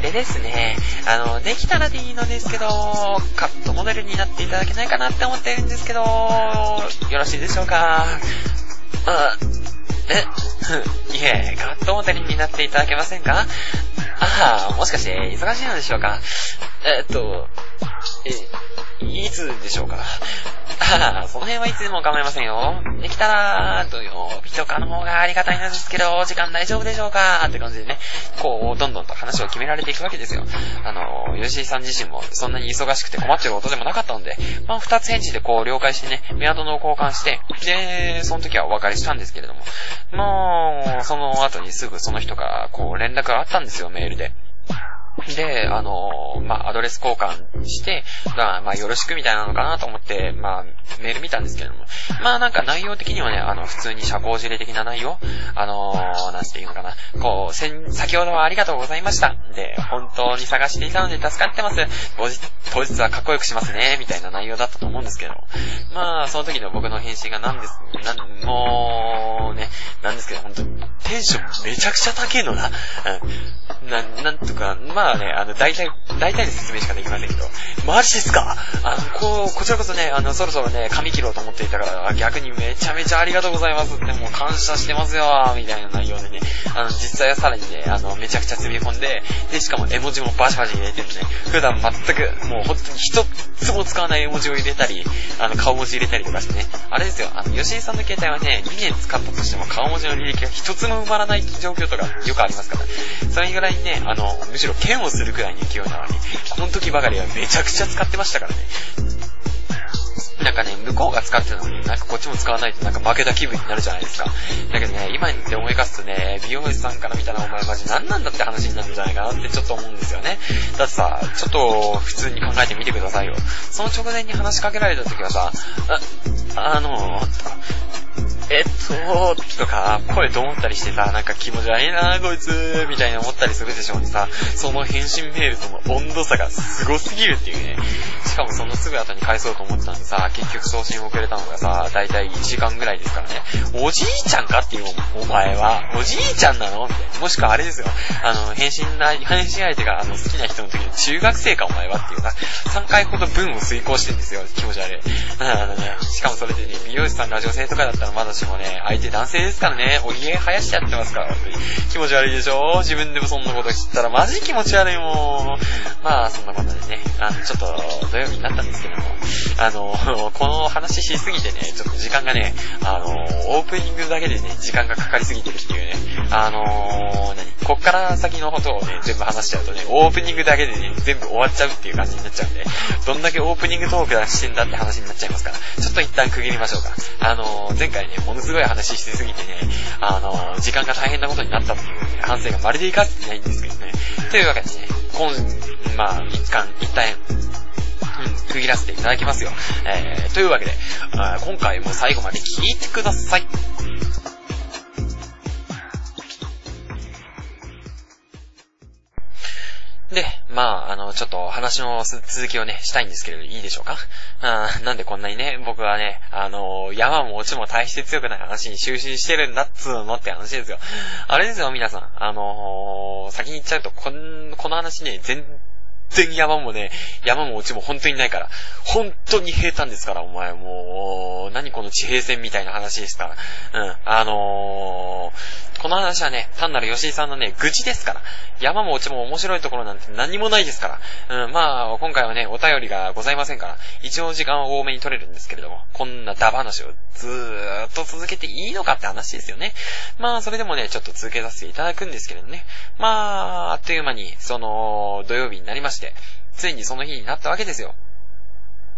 でですね、あの、できたらでいいのですけど、カットモデルになっていただけないかなって思ってるんですけど、よろしいでしょうか。あ、え、いえ、カットモデルになっていただけませんか？ああ、もしかして忙しいのでしょうか？えっと、え、いつでしょうか？ああ、その辺はいつでも構いませんよ。できたら、土曜日とかの方がありがたいんですけど、時間大丈夫でしょうか？って感じでね、こう、どんどんと話を決められていくわけですよ。あの、吉井さん自身もそんなに忙しくて困ってることでもなかったので、まあ、二つ返事でこう、了解してね、メアドの交換して、で、その時はお別れしたんですけれども、もう、その後にすぐその人からこう、連絡があったんですよ、メールで。で、あの、まあ、アドレス交換して、まあ、まあ、よろしくみたいなのかなと思って、まあ、メール見たんですけども、まあ、なんか内容的にはね、あの、普通に社交辞令的な内容？あのなんていうのかな、こう、先、先ほどはありがとうございました。で、本当に探していたので助かってます。当日、当日はかっこよくしますね、みたいな内容だったと思うんですけど、まあ、その時の僕の返信が何です、なん、もう、ね、なんですけど、本当に、テンションめちゃくちゃ高いのな。うん。な、なんとか、まあね、あの、大体、大体の説明しかできませんけど、マジですか？あの、こう、こちらこそね、あの、そろそろね、髪切ろうと思っていたから、逆にめちゃめちゃありがとうございますって、もう感謝してますよみたいな内容でね、あの、実際はさらにね、あの、めちゃくちゃ積み込んで、で、しかも絵文字もバシバシ入れてるね、普段全く、もう本当に一つも使わない絵文字を入れたり、あの、顔文字入れたりとかしてね、あれですよ、あの、吉井さんの携帯はね、2年使ったとしても顔文字の履歴が一つも埋まらない状況とかよくありますから、それぐらいにね、あの、むしろ剣をするくらいの勢いなのに、この時ばかりはめちゃくちゃ使ってましたからね。なんかね、向こうが使ってたのに、なんかこっちも使わないとなんか負けた気分になるじゃないですか。だけどね、今にって思い返すとね、美容師さんから見たらお前マジ何なんだって話になるんじゃないかなってちょっと思うんですよね。だってさ、ちょっと普通に考えてみてくださいよ。その直前に話しかけられた時はさ、あ、あのー、とか、えっと、とか、声と思ったりしてさ、なんか気持ち悪いなこいつ、みたいな思ったりするでしょうにさ、その返信メールとの温度差がすごすぎるっていうね。しかもそのすぐ後に返そうと思ったんでさ、結局送信遅れたのがさ、だいたい1時間ぐらいですからね。おじいちゃんかっていう、お前は。おじいちゃんなのみたいな。もしくはあれですよ。あの、返信な、返信相手があの好きな人の時に中学生かお前はっていうな。3回ほど文を遂行してんですよ。気持ち悪い。しかもそれでね、美容師さんラジオ生とかだったらまだしもね、相手男性ですからね、お家生やしちゃってますから、気持ち悪いでしょ？自分でもそんなこと知ったらマジ気持ち悪いもん。まあ、そんなことでね、あの、ちょっと土曜日になったんですけども、あの、この話しすぎてね、ちょっと時間がね、あの、オープニングだけでね、時間がかかりすぎてるっていうね、あの何？こっから先のことをね、全部話しちゃうとね、オープニングだけでね、全部終わっちゃうっていう感じになっちゃうんで、どんだけオープニングトークだしてんだって話になっちゃいますから、ちょっと一旦区切りましょうか。あの前回ね、ものすごい話しすぎてね、あの時間が大変なことになったという、反省がまるでいかせてないんですけどね。というわけでね、今、まあ、一貫、一旦、うん、区切らせていただきますよ。えー、というわけで、今回も最後まで聞いてください。まあ、あの、ちょっと話の続きをね、したいんですけれど、いいでしょうか？あなんでこんなにね、僕はね、あの、山も落ちも大して強くない話に終始してるんだっつーのって話ですよ。あれですよ、皆さん。あの、先に言っちゃうと、こん、この話ね、全然山もね、山も落ちも本当にないから。本当に平坦ですから、お前もう、何この地平線みたいな話ですから。うん。あのー、この話はね、単なる吉井さんのね、愚痴ですから。山も落ちも面白いところなんて何もないですから。うん、まあ、今回はね、お便りがございませんから、一応時間を多めに取れるんですけれども、こんなダ話をずーっと続けていいのかって話ですよね。まあ、それでもね、ちょっと続けさせていただくんですけれどね。まあ、あっという間に、その、土曜日になりまして、ついにその日になったわけですよ。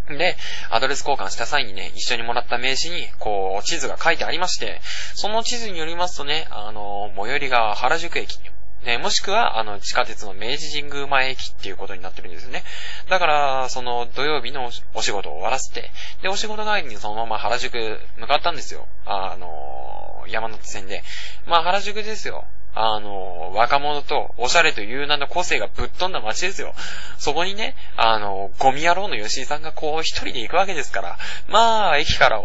で、アドレス交換した際にね、一緒にもらった名刺に、こう、地図が書いてありまして、その地図によりますとね、あの、最寄りが原宿駅。ね、もしくは、あの、地下鉄の明治神宮前駅っていうことになってるんですよね。だから、その土曜日のお仕事を終わらせて、で、お仕事帰りにそのまま原宿向かったんですよ。あの、山手線で。まあ、原宿ですよ。あの、若者とおしゃれという名の個性がぶっ飛んだ街ですよ。そこにね、あの、ゴミ野郎の吉井さんがこう一人で行くわけですから、まあ、駅から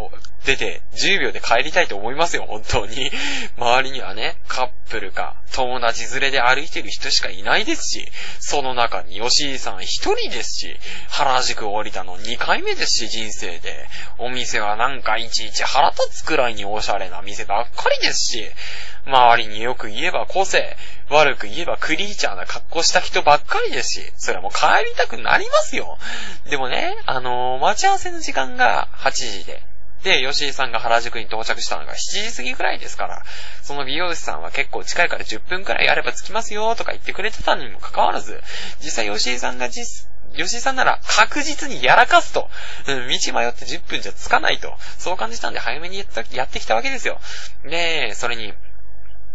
出て10秒で帰りたいと思いますよ、本当に。周りにはね、カップルか、友達連れで歩いてる人しかいないですし、その中に吉井さん一人ですし、原宿降りたの2回目ですし、人生で。お店はなんかいちいち腹立つくらいにおしゃれな店ばっかりですし、周りによく言えば個性、悪く言えばクリーチャーな格好した人ばっかりですし、それはもう帰りたくなりますよ。でもね、あのー、待ち合わせの時間が8時で、で、吉井さんが原宿に到着したのが7時過ぎくらいですから、その美容師さんは結構近いから10分くらいあれば着きますよとか言ってくれてたにもかかわらず、実際吉井さんが実、吉井さんなら確実にやらかすと、うん、道迷って10分じゃ着かないと、そう感じたんで早めにやったやってきたわけですよ。で、それに、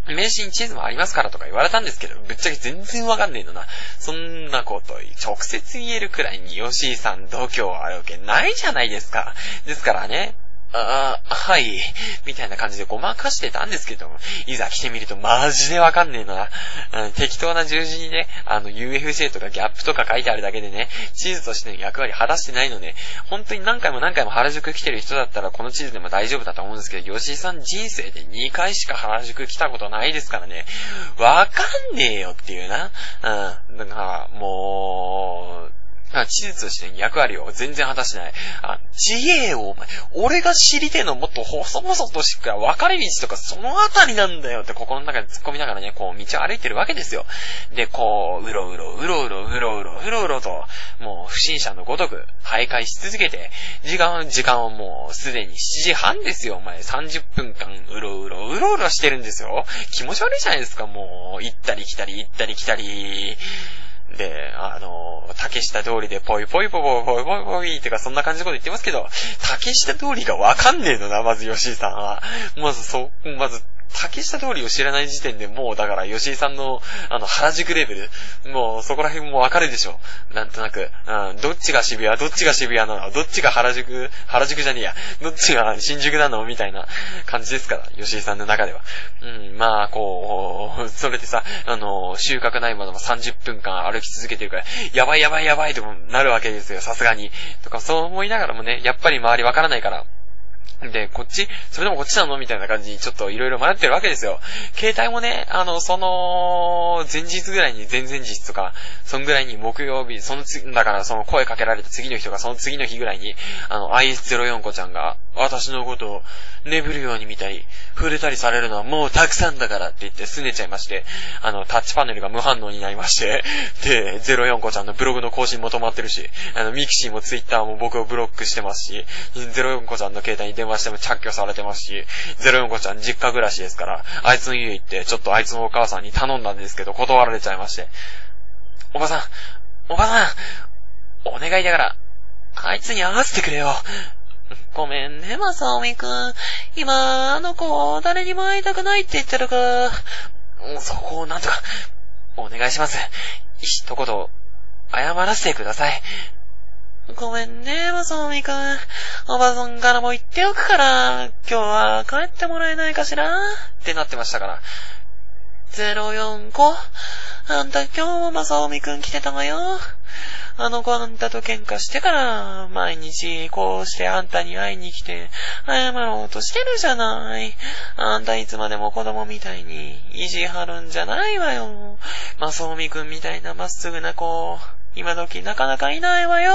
名刺に地図もありますからとか言われたんですけど、ぶっちゃけ全然わかんねえのな。そんなこと直接言えるくらいに吉井さん度胸あるわけないじゃないですか。ですからね、ああ、はい。みたいな感じでごまかしてたんですけど、いざ来てみるとマジでわかんねえな。適当な十字にね、あの UFJ とかギャップとか書いてあるだけでね、地図としての役割果たしてないので、本当に何回も何回も原宿来てる人だったらこの地図でも大丈夫だと思うんですけど、吉井さん人生で2回しか原宿来たことないですからね、わかんねえよっていうな。うん。だから、もう、地図としての役割を全然果たしてない。あ、自衛を、お前、俺が知りてえのもっと細々としくか分かれ道とかそのあたりなんだよって心の中で突っ込みながらね、こう道を歩いてるわけですよ。で、こう、うろうろ、うろうろ、うろうろ、うろうろと、もう不審者のごとく徘徊し続けて、時間、時間はもうすでに7時半ですよ、お前。30分間、うろうろ、うろうろしてるんですよ。気持ち悪いじゃないですか、もう。行ったり来たり、行ったり来たり。で、あの、竹下通りでぽいぽいぽいぽいぽいぽいぽいってかそんな感じのこと言ってますけど、竹下通りがわかんねえのな、まず吉井さんは。まずそ、まず竹下通りを知らない時点でもう、だから、吉井さんの、あの、原宿レベル、もう、そこら辺もわかるでしょ。なんとなく、うん、どっちが渋谷、どっちが渋谷なの？どっちが原宿、原宿じゃねえや。どっちが新宿なの？みたいな感じですから、吉井さんの中では。うん、まあ、こう、それでさ、あの、収穫ないまでも30分間歩き続けてるから、やばいやばいやばいとなるわけですよ、さすがに。とか、そう思いながらもね、やっぱり周りわからないから、で、こっちそれでもこっちなのみたいな感じにちょっといろいろ迷ってるわけですよ。携帯もね、あの、その、前日ぐらいに、前々日とか、そんぐらいに木曜日、その次、だからその声かけられた次の日とか、その次の日ぐらいに、あの、IS04 子ちゃんが、私のことを眠るように見たり、触れたりされるのはもうたくさんだからって言って拗ねちゃいまして、あの、タッチパネルが無反応になりまして、で、04子ちゃんのブログの更新も止まってるし、あの、ミキシーもツイッターも僕をブロックしてますし、04子ちゃんの携帯に電話しても着去されてますし、04子ちゃん実家暮らしですから、あいつの家行って、ちょっとあいつのお母さんに頼んだんですけど、断られちゃいまして、おばさん、おばさん、お願いだから、あいつに会わせてくれよ。ごめんね、まさおみくん。今、あの子、誰にも会いたくないって言ってるから、そこをなんとか、お願いします。一言、謝らせてください。ごめんね、まさおみくん。おばさんからも言っておくから、今日は帰ってもらえないかしら？ってなってましたから。04子、あんた今日もまさおみくん来てたわよ。あの子あんたと喧嘩してから、毎日こうしてあんたに会いに来て、謝ろうとしてるじゃない。あんたいつまでも子供みたいに意地張るんじゃないわよ。まさおみくんみたいなまっすぐな子、今時なかなかいないわよ。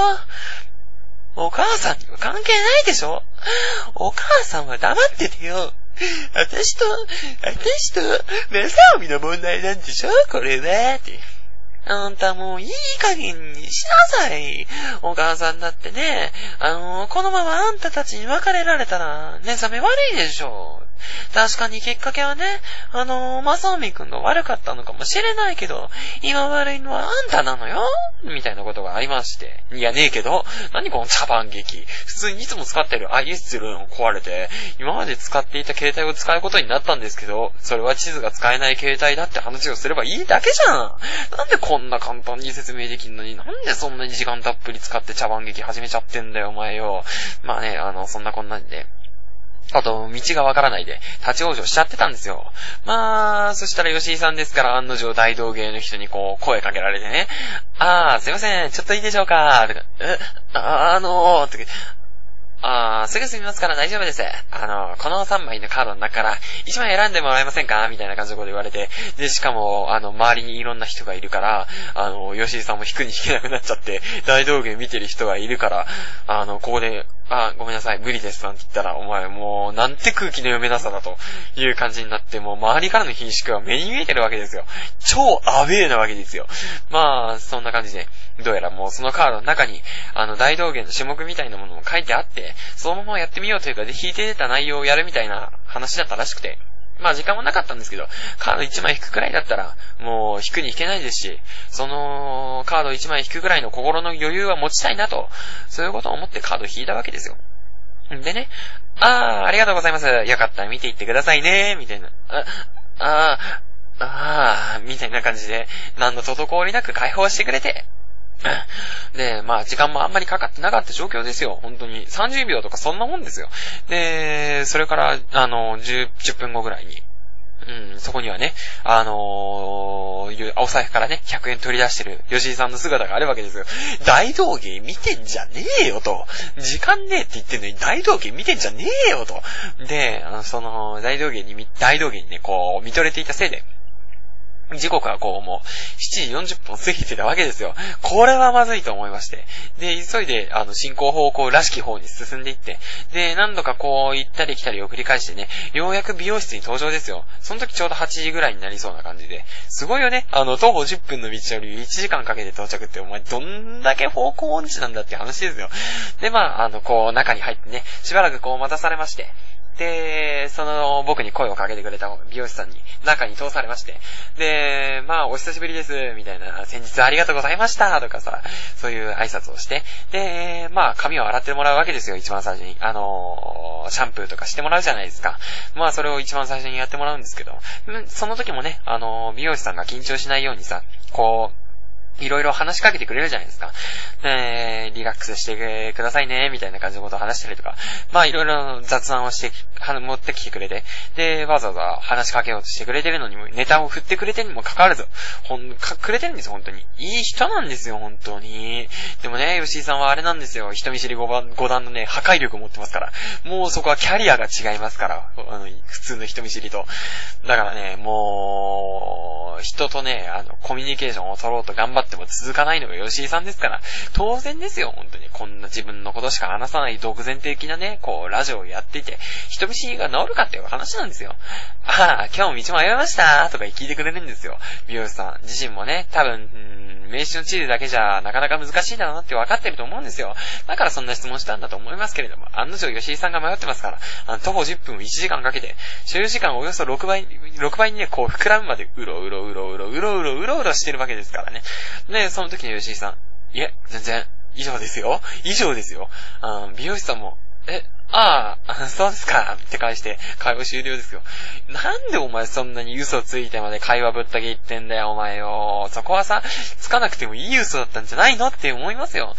お母さんには関係ないでしょお母さんは黙っててよ。私と、私と、まさおみの問題なんでしょ？これは。って。あんたもういい加減にしなさい。お母さんだってね、あの、このままあんたたちに別れられたら、目覚め悪いでしょ。確かにきっかけはね、あのー、まさおみくんが悪かったのかもしれないけど、今悪いのはあんたなのよみたいなことがありまして。いやねえけど、何この茶番劇。普通にいつも使ってる IS ルーン壊れて、今まで使っていた携帯を使うことになったんですけど、それは地図が使えない携帯だって話をすればいいだけじゃんなんでこんな簡単に説明できんのに、なんでそんなに時間たっぷり使って茶番劇始めちゃってんだよ、お前よ。まあね、あの、そんなこんなんで、あと、道がわからないで、立ち往生しちゃってたんですよ。まあ、そしたら吉井さんですから、案の定大道芸の人にこう、声かけられてね、あー、すいません、ちょっといいでしょうか。とか、え、あ、あのー、とか、あー、すぐ済みますから大丈夫です。あの、この3枚のカードの中から1枚選んでもらえませんか？みたいな感じのこと言われて、で、しかも、あの、周りにいろんな人がいるから、あの、吉井さんも引くに引けなくなっちゃって、大道芸見てる人がいるから、あの、ここで、あ、ごめんなさい、無理ですなんて言ったら、お前もう、なんて空気の読めなさだという感じになって、もう周りからの品種は目に見えてるわけですよ。超アウェーなわけですよ。まあ、そんな感じで、どうやらもうそのカードの中に、あの、大道芸の種目みたいなものも書いてあって、そのままやってみようというか、で、引いて出た内容をやるみたいな話だったらしくて、まあ時間もなかったんですけど、カード1枚引くくらいだったら、もう引くに引けないですし、そのカード1枚引くくらいの心の余裕は持ちたいなと、そういうことを思ってカード引いたわけですよ。でね、あー、ありがとうございます。よかったら見ていってくださいね、みたいな。あ、あー、あー、みたいな感じで、何の滞りなく解放してくれて、で、まあ時間もあんまりかかってなかった状況ですよ。本当に。30秒とかそんなもんですよ。で、それから、あの、10, 10分後ぐらいに、うん、そこにはね、あのー、お財布からね、100円取り出してる吉井さんの姿があるわけですよ。大道芸見てんじゃねえよと。時間ねえって言ってんのに大道芸見てんじゃねえよと。で、その、大道芸に、大道芸にね、こう、見とれていたせいで、時刻はこうもう7時40分過ぎてたわけですよ。これはまずいと思いまして。で、急いであの進行方向らしき方に進んでいって、で、何度かこう行ったり来たりを繰り返してね、ようやく美容室に登場ですよ。その時ちょうど8時ぐらいになりそうな感じで。すごいよね。あの、徒歩10分の道より1時間かけて到着ってお前どんだけ方向音痴なんだって話ですよ。で、まあ、あの、こう中に入ってね、しばらくこう待たされまして、で、その、僕に声をかけてくれた美容師さんに中に通されまして、で、まあ、お久しぶりです、みたいな、先日ありがとうございました、とかさ、そういう挨拶をして、で、まあ、髪を洗ってもらうわけですよ、一番最初に。あのシャンプーとかしてもらうじゃないですか。まあ、それを一番最初にやってもらうんですけど、その時もね、あの美容師さんが緊張しないようにさ、こう、いろいろ話しかけてくれるじゃないですか。えー、リラックスしてくださいね、みたいな感じのことを話したりとか。まあ、いろいろ雑談をして、持ってきてくれて、で、わざわざ話しかけようとしてくれてるのにも、ネタを振ってくれてるにもかかわらず、ほん、か、くれてるんですよ、本当に。いい人なんですよ、本当に。でもね、吉井さんはあれなんですよ、人見知り5番、5段のね、破壊力を持ってますから。もうそこはキャリアが違いますから、あの、普通の人見知りと。だからね、もう、人とね、あの、コミュニケーションを取ろうと頑張ってっても続かないのが吉井さんですから、当然ですよ、本当に。こんな自分のことしか話さない独善的なね、こう、ラジオをやっていて、人見知りが治るかっていう話なんですよ。ああ、今日も道迷いましたとか聞いてくれるんですよ。美容師さん自身もね、多分、名刺の地図だけじゃなかなか難しいだろうなって分かってると思うんですよ。だからそんな質問したんだと思いますけれども、案の定吉井さんが迷ってますから、あの、徒歩10分1時間かけて、所有時間およそ6倍、6倍にね、こう膨らむまでうろうろうろうろうろうろうろうろしてるわけですからね。で、その時に吉井さん、いえ、全然、以上ですよ。以上ですよ。あ美容師さんも、え、ああ、そうですか、って返して、会話終了ですよ。なんでお前そんなに嘘ついてまで会話ぶった切ってんだよ、お前よ。そこはさ、つかなくてもいい嘘だったんじゃないのって思いますよ。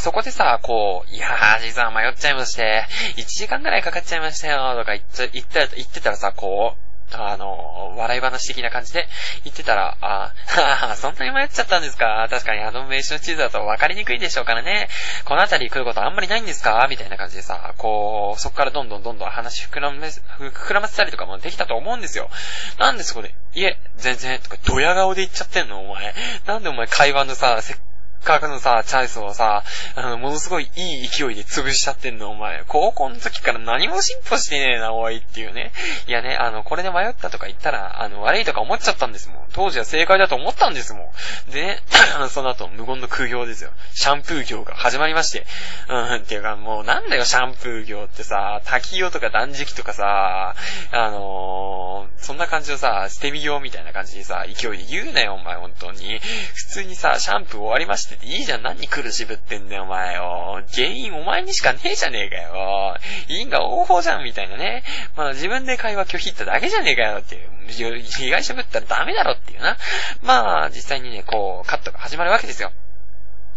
そこでさ、こう、いやー、実は迷っちゃいまして、1時間くらいかかっちゃいましたよ、とか言って言って言ってたらさ、こう、あの、笑い話的な感じで言ってたら、あ、はそんなに迷っちゃったんですか？確かにあの名刺の地図だと分かりにくいでしょうからね。この辺り来ることあんまりないんですか？みたいな感じでさ、こう、そっからどんどんどんどん話膨らませ、膨らませたりとかもできたと思うんですよ。なんでそこで、いえ、全然、とか、ドヤ顔で言っちゃってんの？お前。なんでお前会話のさ、せっかくのさ、チャイスをさ、あの、ものすごいいい勢いで潰しちゃってんの、お前。高校の時から何も進歩してねえな、おいっていうね。いやね、あの、これで迷ったとか言ったら、あの、悪いとか思っちゃったんですもん。当時は正解だと思ったんですもん。でね、その後、無言の空業ですよ。シャンプー業が始まりまして。うん、っていうか、もうなんだよ、シャンプー業ってさ、滝業とか断食とかさ、あのー、そんな感じのさ、捨て身業みたいな感じでさ、勢いで言うなよ、お前、本当に。普通にさ、シャンプー終わりましてっていいじゃん、何苦しぶってんだよ、お前よ。原因お前にしかねえじゃねえかよ。因果応報じゃん、みたいなね。まあ自分で会話拒否っただけじゃねえかよっていう。被害者ぶったらダメだろっていうな。まあ、実際にね、こう、カットが始まるわけですよ。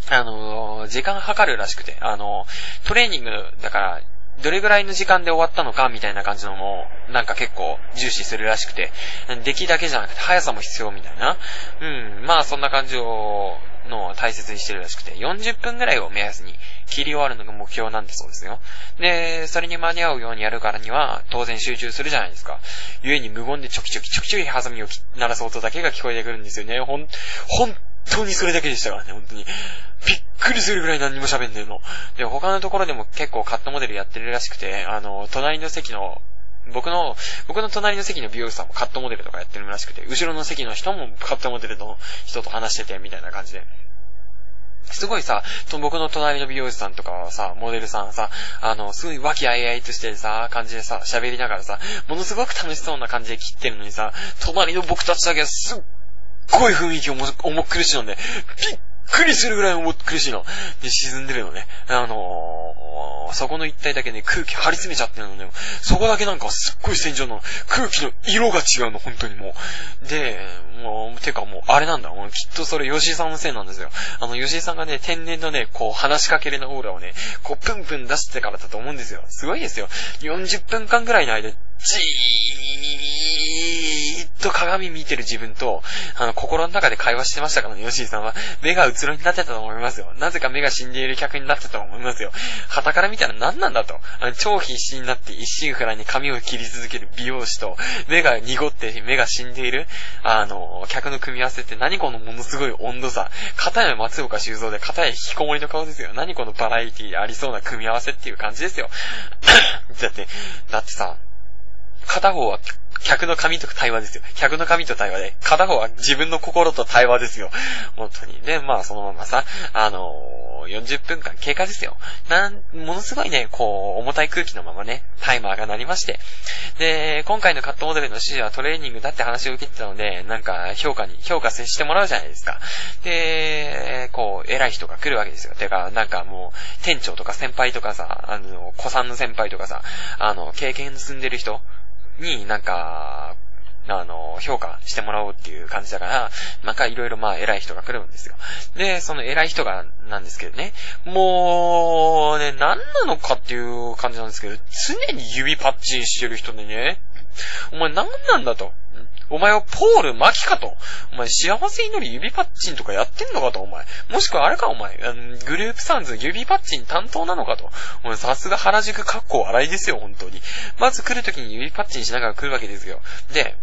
あの、時間計るらしくて、あの、トレーニングだから、どれぐらいの時間で終わったのかみたいな感じのも、なんか結構重視するらしくて、出来だけじゃなくて速さも必要みたいな。うん、まあそんな感じを、のを大切にしてるらしくて、40分ぐらいを目安に切り終わるのが目標なんだそうですよ。で、それに間に合うようにやるからには、当然集中するじゃないですか。故に無言でちょきちょきちょきちょきハサミを鳴らす音だけが聞こえてくるんですよね。ほん、本当にそれだけでしたからね、本当に。びっくりするぐらい何にも喋んねえの。で、他のところでも結構カットモデルやってるらしくて、あの、隣の席の僕の、僕の隣の席の美容師さんもカットモデルとかやってるらしくて、後ろの席の人もカットモデルの人と話してて、みたいな感じで。すごいさ、僕の隣の美容師さんとかはさ、モデルさんさ、あの、すごい和気あいあいとしてさ、感じでさ、喋りながらさ、ものすごく楽しそうな感じで切ってるのにさ、隣の僕たちだけはすっごい雰囲気を重苦しいので、びっくりするぐらい重苦しいの。で、沈んでるのね。あのー、そこの一体だけね、空気張り詰めちゃってるのね。そこだけなんかすっごい戦場の空気の色が違うの、本当にもう。で、もう、てかもう、あれなんだ。もうきっとそれ吉井さんのせいなんですよ。あの、吉井さんがね、天然のね、こう、話しかけれのオーラをね、こう、プンプン出してからだと思うんですよ。すごいですよ。40分間ぐらいの間、じーっと鏡見てる自分と、あの、心の中で会話してましたからね、吉井さんは。目がうつろになってたと思いますよ。なぜか目が死んでいる客になってたと思いますよ。旗から見たら何なんだと。あの超必死になって一心不乱に髪を切り続ける美容師と、目が濁って目が死んでいる、あの、客の組み合わせって何このものすごい温度差。片や松岡修造で片や引きこもりの顔ですよ。何このバラエティありそうな組み合わせっていう感じですよ。だって、だってさ、片方は客の髪と対話ですよ。客の髪と対話で、片方は自分の心と対話ですよ。本当に。で、まあそのままさ、あのー、40分間経過ですよ。なん、ものすごいね、こう、重たい空気のままね、タイマーが鳴りまして。で、今回のカットモデルの指示はトレーニングだって話を受けてたので、なんか評価に、評価接してもらうじゃないですか。で、こう、偉い人が来るわけですよ。てか、なんかもう、店長とか先輩とかさ、あの、子さんの先輩とかさ、あの、経験積んでる人になんか、あの、評価してもらおうっていう感じだから、なんかいろいろまあ偉い人が来るんですよ。で、その偉い人がなんですけどね、もう、ね、何なのかっていう感じなんですけど、常に指パッチンしてる人でね、お前何なんだと。お前はポール・マキかと。お前幸せ祈り指パッチンとかやってんのかと、お前。もしくはあれか、お前。グループサンズ指パッチン担当なのかと。お前さすが原宿かっこ笑いですよ、本当に。まず来るときに指パッチンしながら来るわけですよ。で、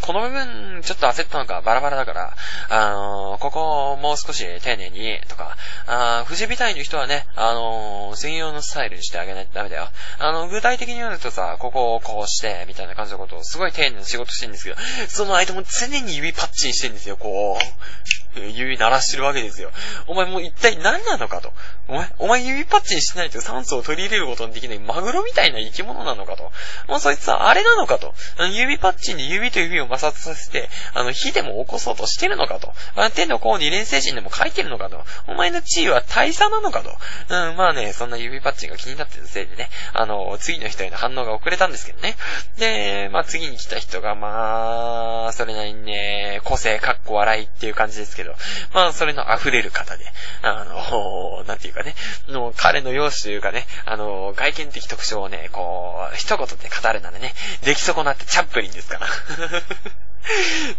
この部分、ちょっと焦ったのか、バラバラだから、あのー、ここをもう少し丁寧に、とか、あ富士美体の人はね、あのー、専用のスタイルにしてあげないとダメだよ。あの、具体的に言うとさ、ここをこうして、みたいな感じのことを、すごい丁寧な仕事してるんですけど、その相手も常に指パッチンしてるんですよ、こう。指鳴らしてるわけですよ。お前もう一体何なのかと。お前、お前指パッチンしないと酸素を取り入れることのできないマグロみたいな生き物なのかと。もうそいつはあれなのかと。指パッチンで指と指を摩擦させて、あの、火でも起こそうとしてるのかと。天の甲に連星人でも書いてるのかと。お前の地位は大差なのかと。うん、まあね、そんな指パッチンが気になってるせいでね、あの、次の人への反応が遅れたんですけどね。で、まあ次に来た人が、まあ、それなりにね、個性かっこ笑いっていう感じですけど、まあ、それの溢れる方で、あの、なんていうかね、の彼の容姿というかね、あの、外見的特徴をね、こう、一言で語るならね、出来損なってチャップリンですから。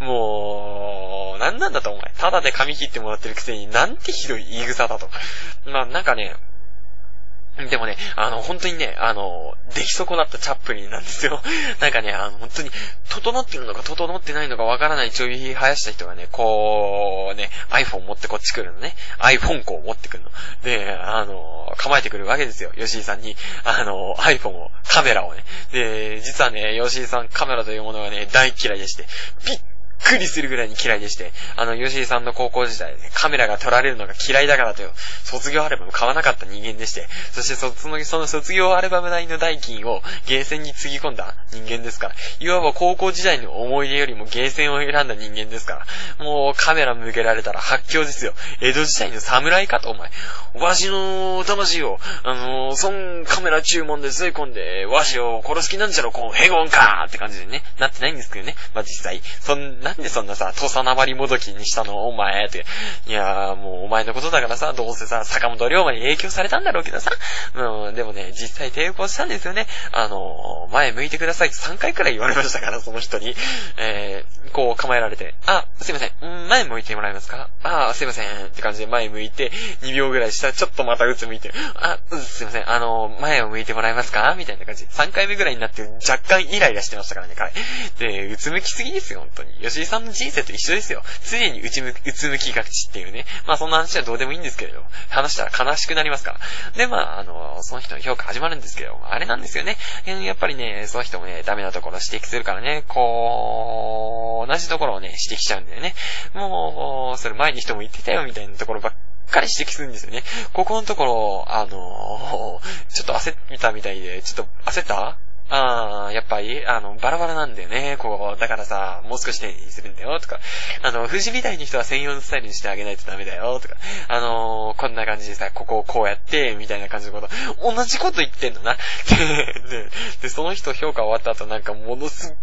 もう、なんなんだと思う。ただで髪切ってもらってるくせになんてひどい言い草だと。まあなんかね、でもね、あの、本当にね、あの、出来損なったチャップリンなんですよ。なんかね、あの、本当に、整ってるのか整ってないのかわからないちょい生やした人がね、こう、ね、iPhone 持ってこっち来るのね。iPhone 子を持ってくるの。で、あの、構えてくるわけですよ。吉井さんに、あの、iPhone を、カメラをね。で、実はね、吉井さんカメラというものがね、大嫌いでして、びっくりするぐらいに嫌いでして、あの、吉井さんの高校時代、カメラが撮られるのが嫌いだからという、卒業アルバム買わなかった人間でして、そしてその、その卒業アルバム代の代金をゲーセンにつぎ込んだ人間ですから、いわば高校時代の思い出よりもゲーセンを選んだ人間ですから、もうカメラ向けられたら発狂ですよ。江戸時代の侍かと、お前。わしの魂を、あのそんカメラ注文で吸い込んで、わしを殺す気なんじゃろ、こう、ヘゴンかーって感じでね、なってないんですけどね。まあ、実際、そんな、なんでそんなさ、土佐なまりもどきにしたの？お前って。いやー、もうお前のことだからさ、どうせさ、坂本龍馬に影響されたんだろうけどさ。うん、でもね、実際抵抗したんですよね。あのー、前向いてくださいって3回くらい言われましたから、その人に。えー、こう構えられて、あ、すいません、前向いてもらえますか？あ、すいません、って感じで前向いて、2秒ぐらいしたらちょっとまたうつ向いて、あ、すいません、あのー、前を向いてもらえますか？みたいな感じ。3回目ぐらいになって若干イライラしてましたからね、彼。で、うつむきすぎですよ、本当に。吉井さんの人生と一緒ですよ。常にうちむ、うつむきがちっていうね。まあそんな話はどうでもいいんですけれども、話したら悲しくなりますから。で、まあ、あの、その人の評価始まるんですけど、あれなんですよね。やっぱりね、その人もね、ダメなところ指摘するからね、こう、同じところをね、指摘しちゃうんだよね。もう、それ前に人も言ってたよみたいなところばっかり指摘するんですよね。ここのところ、あのちょっと焦ったみたいで、ちょっと焦った？ああ、やっぱり、あの、バラバラなんだよね、こう。だからさ、もう少し丁寧にするんだよ、とか。あの、富士みたいに人は専用のスタイルにしてあげないとダメだよ、とか。あのー、こんな感じでさ、ここをこうやって、みたいな感じのこと。同じこと言ってんのな。で、で、その人評価終わった後なんかものすっ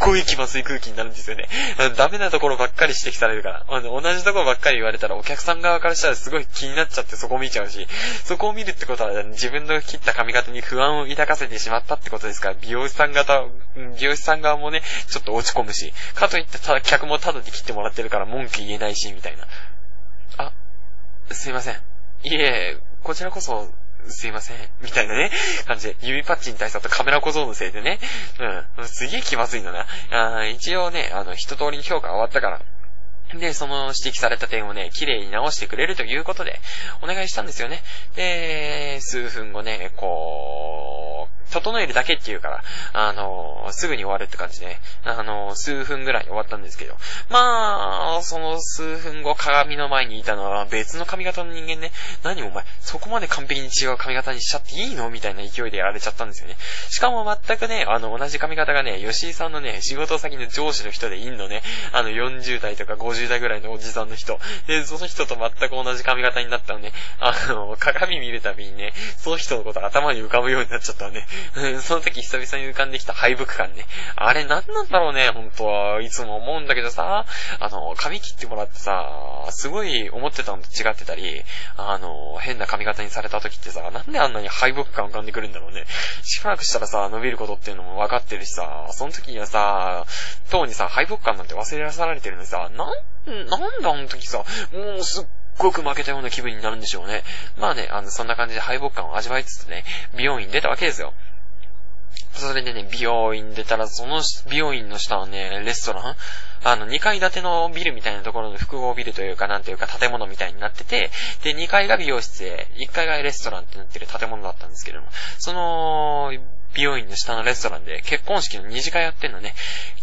ごい気まずい空気になるんですよね。ダメなところばっかり指摘されるから。同じところばっかり言われたらお客さん側からしたらすごい気になっちゃってそこ見ちゃうし、そこを見るってことは自分の切った髪型に不安を抱かせてしまったってことですから、美容師さん方、美容師さん側もね、ちょっと落ち込むし、かといってただ客もタダで切ってもらってるから文句言えないし、みたいな。あ、すいません。いえ、こちらこそ、すいません、みたいなね、感じで、指パッチン対策とカメラ小僧のせいでね、うん、すげえ気まずいのな。あ一応ね、あの、一通りに評価終わったから、で、その指摘された点をね、綺麗に直してくれるということで、お願いしたんですよね。で、数分後ね、こう、整えるだけっていうから、あの、すぐに終わるって感じで、あの、数分ぐらい終わったんですけど、まあ、その数分後鏡の前にいたのは別の髪型の人間ね、何お前、そこまで完璧に違う髪型にしちゃっていいのみたいな勢いでやられちゃったんですよね。しかも全くね、あの、同じ髪型がね、吉井さんのね、仕事先の上司の人でいんのね、あの、40代とか50代ぐらいのおじさんの人。で、その人と全く同じ髪型になったのね、あの、鏡見るたびにね、その人のこと頭に浮かぶようになっちゃったのね。その時久々に浮かんできた敗北感ね。あれ何なんだろうね、本当はいつも思うんだけどさ、あの、髪切ってもらってさ、すごい思ってたのと違ってたり、あの、変な髪型にされた時ってさ、なんであんなに敗北感浮かんでくるんだろうね。しばらくしたらさ、伸びることっていうのも分かってるしさ、その時にはさ、当にさ、敗北感なんて忘れらされてるのにさ、なん、なんだあの時さ、もうすっごく負けたような気分になるんでしょうね。まあね、あの、そんな感じで敗北感を味わいつつね、美容院出たわけですよ。それでね、美容院出たら、その美容院の下はね、レストラン？あの、2階建てのビルみたいなところの複合ビルというか、なんていうか建物みたいになってて、で、2階が美容室で、1階がレストランってなってる建物だったんですけども、その、美容院の下のレストランで結婚式の二次会やってんのね。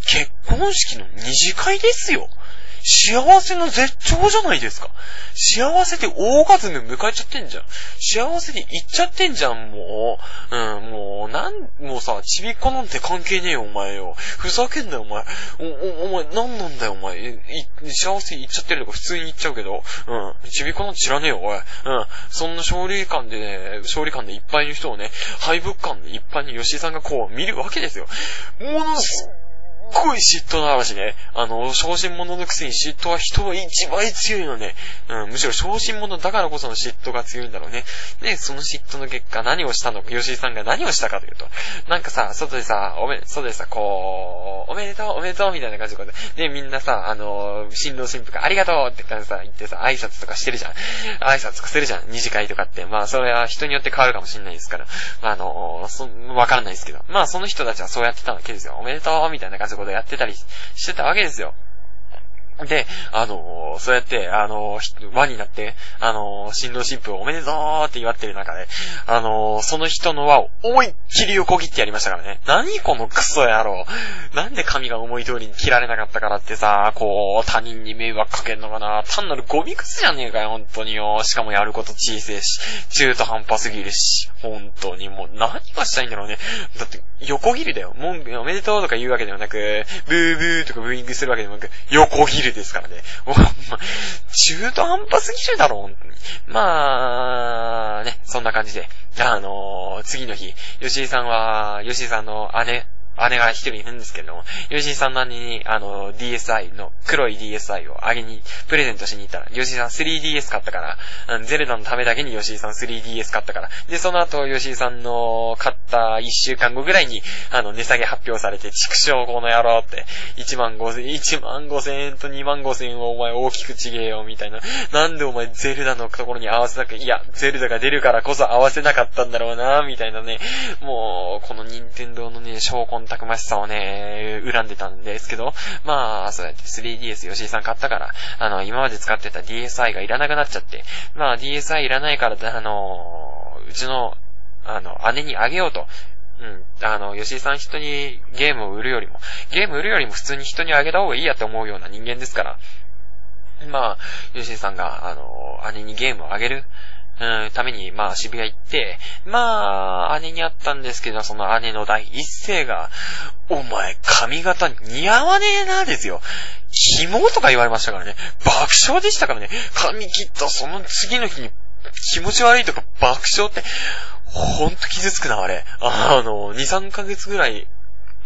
結婚式の二次会ですよ幸せの絶頂じゃないですか。幸せでオーガズム迎えちゃってんじゃん。幸せで行っちゃってんじゃん、もう。うん、もう、なん、もうさ、ちびっこなんて関係ねえよ、お前よ。ふざけんなよ、お前。お、お、お前、なんなんだよ、お前。い、幸せ行っちゃってるとか普通に言っちゃうけど、うん、ちびっこなんて知らねえよ、おい。うん、そんな勝利感でね、勝利感でいっぱいの人をね、敗北感でいっぱいに吉井さんがこう見るわけですよ。ものすごい嫉妬の嵐ね。あの、小心者のくせに嫉妬は人は一番強いのね。うん、むしろ小心者だからこその嫉妬が強いんだろうね。で、その嫉妬の結果何をしたのか、吉井さんが何をしたかというと、なんかさ、外でさ、おめ、外でさ、こう、おめでとう、おめでとう、みたいな感じで、で、みんなさ、あの、新郎新婦がありがとうって感じさ、言ってさ、挨拶とかしてるじゃん。挨拶とかするじゃん。二次会とかって。まあ、それは人によって変わるかもしれないですから。あの、そ、わからないですけど。まあ、その人たちはそうやってたわけですよ。おめでとう、みたいな感じでことやってたりしてたわけですよ。で、あのー、そうやって、あのー、輪になって、あのー、新郎新婦おめでとうって祝ってる中で、あのその人の輪を思いっきり横切ってやりましたからね。何このクソ野郎。なんで髪が思い通りに切られなかったからってさ、こう、他人に迷惑かけんのかな。単なるゴミクスじゃねえかよ、本当によ。しかもやること小せえし、中途半端すぎるし、本当にもう何がしたいんだろうね。だって、横切りだよ。もん、おめでとうとか言うわけではなく、ブーブーとかブーイングするわけでもなく、横切るですからね。中途半端すぎるだろ、う。まあ、ね、そんな感じで。あのー、次の日、吉井さんは、吉井さんの姉、姉が一人いるんですけれども、吉井さんの姉に、あの、DSI の、黒い DSI をあげに、プレゼントしに行ったら、吉井さん 3DS 買ったから、ゼルダのためだけに吉井さん 3DS 買ったから、で、その後、吉井さんの買った一週間後ぐらいに、あの、値下げ発表されて、畜生この野郎って、1万5千、1万5千円と2万5千円をお前大きくちげえよ、みたいな。なんでお前ゼルダのところに合わせなく、いや、ゼルダが出るからこそ合わせなかったんだろうな、みたいなね。もう、この任天堂のね、証拠たくましさをね、恨んでたんですけど、まあ、そうやって 3DS 吉井さん買ったから、あの、今まで使ってた DSI がいらなくなっちゃって、まあ DSI いらないから、あの、うちの、あの、姉にあげようと。うん。あの、吉井さん人にゲームを売るよりも、ゲーム売るよりも普通に人にあげた方がいいやって思うような人間ですから、まあ、吉井さんが、あの、姉にゲームをあげる。うん、ために、まあ、渋谷行って、まあ、姉に会ったんですけど、その姉の第一声が、お前、髪型似合わねえな、ですよ。紐とか言われましたからね。爆笑でしたからね。髪切ったその次の日に気持ち悪いとか爆笑って、ほんと傷つくな、あれ。あの、2、3ヶ月ぐらい、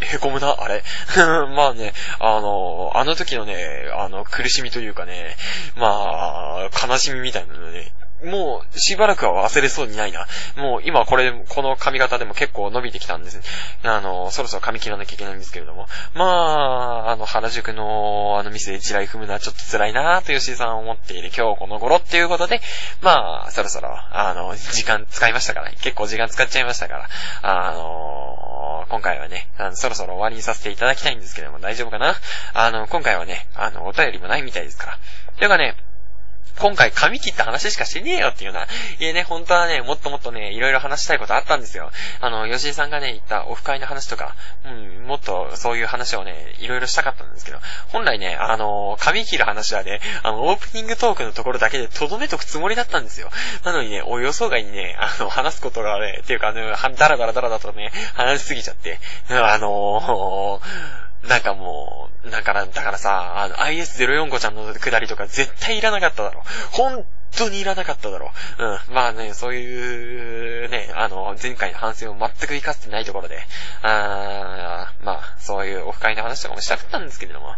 へこむな、あれ。まあね、あの、あの時のね、あの、苦しみというかね、まあ、悲しみみたいなのね、もう、しばらくは忘れそうにないな。もう、今これ、この髪型でも結構伸びてきたんです。あの、そろそろ髪切らなきゃいけないんですけれども。まあ、あの、原宿の、あの店で地雷踏むのはちょっと辛いなぁと吉井さん思っている今日この頃っていうことで、まあ、そろそろ、あの、時間使いましたから、結構時間使っちゃいましたから、あの、今回はね、あのそろそろ終わりにさせていただきたいんですけれども、大丈夫かな？あの、今回はね、あの、お便りもないみたいですから。というかね、今回髪切った話しかしてねえよっていうな。いやね、本当はね、もっともっとね、いろいろ話したいことあったんですよ。あの、吉井さんがね、言ったオフ会の話とか、うん、もっとそういう話をね、いろいろしたかったんですけど、本来ね、あの、髪切る話はね、あの、オープニングトークのところだけで留めとくつもりだったんですよ。なのにね、お予想外にね、あの、話すことがね、っていうかね、ダラダラダラだとね、話しすぎちゃって、あのーなんかもう、なんから、だからさ、あの、IS045 ちゃんの下りとか絶対いらなかっただろ。ほん当にいらなかっただろう。うん。まあね、そういう、ね、あの、前回の反省を全く活かせてないところで、あまあ、そういうオフ会の話とかもしたかったんですけれども、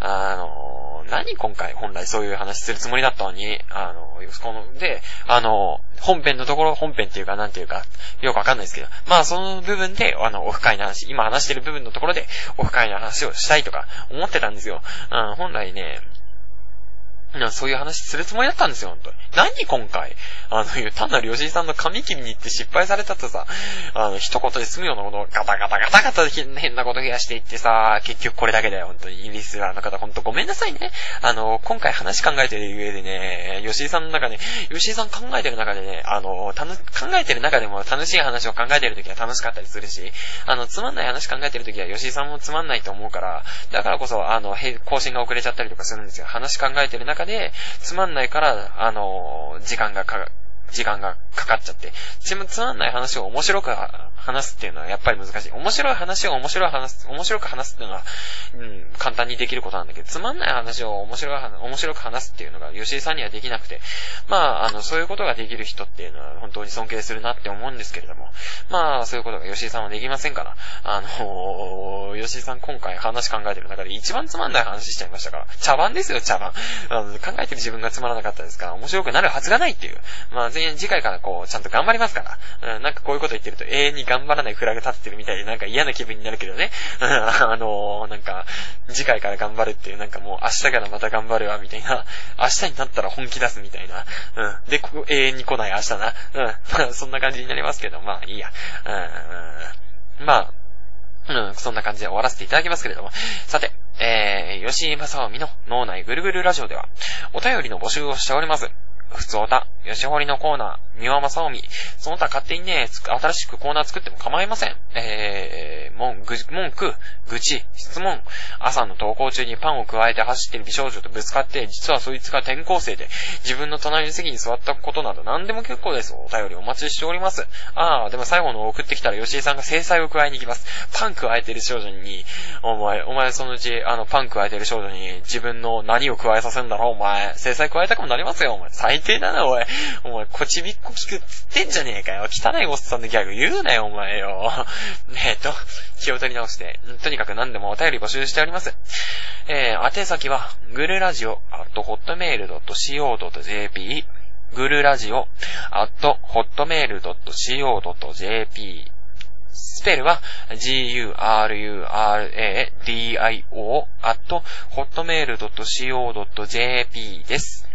あの、何今回本来そういう話するつもりだったのに、あの、この、で、あの、本編のところ、本編っていうか、なんていうか、よくわかんないですけど、まあその部分で、あの、オフ会の話、今話してる部分のところで、オフ会の話をしたいとか思ってたんですよ。うん、本来ね、そういう話するつもりだったんですよ、本当に。何今回？あの、単なる吉井さんの髪切りに行って失敗されたとさ、あの、一言で済むようなことをガタガタガタガタ変なこと増やしていってさ、結局これだけだよ、本当に。イリスラーの方、本当ごめんなさいね。あの、今回話考えてる上でね、吉井さんの中で、吉井さん考えてる中でね、あの、たの、考えてる中でも楽しい話を考えてるときは楽しかったりするし、あの、つまんない話考えてるときは吉井さんもつまんないと思うから、だからこそ、あの、更新が遅れちゃったりとかするんですよ。話考えてる中で、つまんないから、あの、時間がか、時間がかかっちゃって、つまんない話を面白く話すっていうのはやっぱり難しい。面白い話を面白い話す、面白く話すっていうのは、うん、簡単にできることなんだけど、つまんない話を面白い、面白く話すっていうのが、吉井さんにはできなくて、まあ、あの、そういうことができる人っていうのは本当に尊敬するなって思うんですけれども、まあ、そういうことが吉井さんはできませんから、あのー、吉井さん今回話考えてる中で一番つまんない話しちゃいましたから、茶番ですよ、茶番。あの考えてる自分がつまらなかったですから、面白くなるはずがないっていう。まあ、全員次回からこう、ちゃんと頑張りますから、うん、なんかこういうこと言ってると永遠に頑張らないフラグ立ってるみたいでなんか嫌な気分になるけどね。あのー、なんか、次回から頑張るっていう、なんかもう明日からまた頑張るわ、みたいな。明日になったら本気出すみたいな。うん。で、ここ永遠に来ない明日な。うん。まあ、そんな感じになりますけど、まあいいや。うん。まあ、うん、そんな感じで終わらせていただきますけれども。さて、えー、吉井正臣の脳内ぐるぐるラジオでは、お便りの募集をしております。ふつおた、吉堀のコーナー、三輪正臣、その他勝手にね、新しくコーナー作っても構いません。えー、文句、文句、愚痴、質問、朝の登校中にパンを加えて走ってる美少女とぶつかって、実はそいつが転校生で、自分の隣の席に座ったことなど何でも結構です。お便りお待ちしております。あー、でも最後の送ってきたら吉井さんが制裁を加えに行きます。パン加えてる少女に、お前、お前そのうち、あの、パン加えてる少女に自分の何を加えさせるんだろう、お前。制裁加えたくもなりますよ、お前。最低だな、おい。お前、こちびっこ聞くっつってんじゃねえかよ。汚いおっさんのギャグ言うなよ、お前よ。えっと、気を取り直して、とにかく何でもお便り募集しております。えー、宛先は、グルラジオ、アットホットメールドット .co.jp、グルラジオ、アットホットメールドット .co.jp、スペルは、gururadio, アット、ホットメール .co.jp です。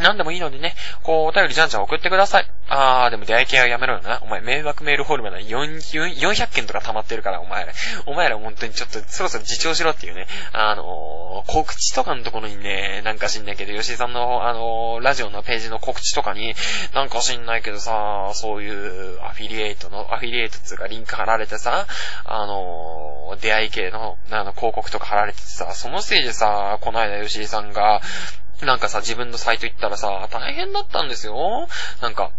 何でもいいのでね、こう、お便りじゃんじゃん送ってください。あー、でも出会い系はやめろよな。お前、迷惑メールフォルムな400件とか溜まってるから、お前ら。お前ら本当にちょっとそろそろ自重しろっていうね。あのー、告知とかのところにね、なんか知んないけど、吉井さんの、あのー、ラジオのページの告知とかに、なんか知んないけどさ、そういうアフィリエイトの、アフィリエイトっていうかリンク貼られてさ、あのー、出会い系の、あの、広告とか貼られててさ、そのせいでさ、この間吉井さんが、なんかさ、自分のサイト行ったらさ、大変だったんですよ。なんか、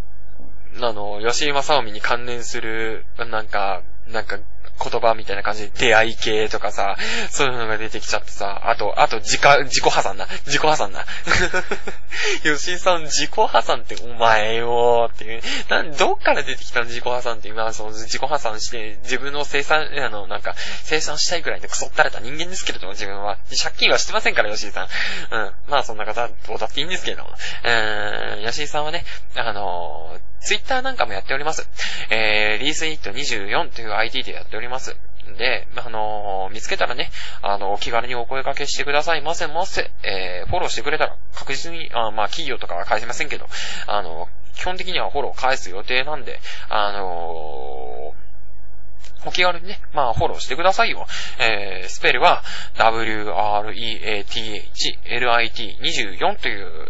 あの、吉井正臣に関連する、なんか、なんか、言葉みたいな感じで出会い系とかさ、そういうのが出てきちゃってさ、あと、あと自家、自己破産な。自己破産な。吉井さん自己破産ってお前よーっていう。なん、どっから出てきたの？自己破産って今、その自己破産して自分の生産、あの、なんか、生産したいくらいでクソったれた人間ですけれども、自分は。借金はしてませんから、吉井さん。うん。まあ、そんな方、どうだっていいんですけれども。うーん、吉井さんはね、あのー、ツイッターなんかもやっております。えー、リースイット24という ID でやっております。で、あのー、見つけたらね、あの、お気軽にお声掛けしてくださいませませ。えー、フォローしてくれたら確実に、あまあ、企業とかは返せませんけど、あの、基本的にはフォロー返す予定なんで、あのお気軽にね、まあ、フォローしてくださいよ。えー、スペルは、w-r-e-a-t-h-l-i-t-24 という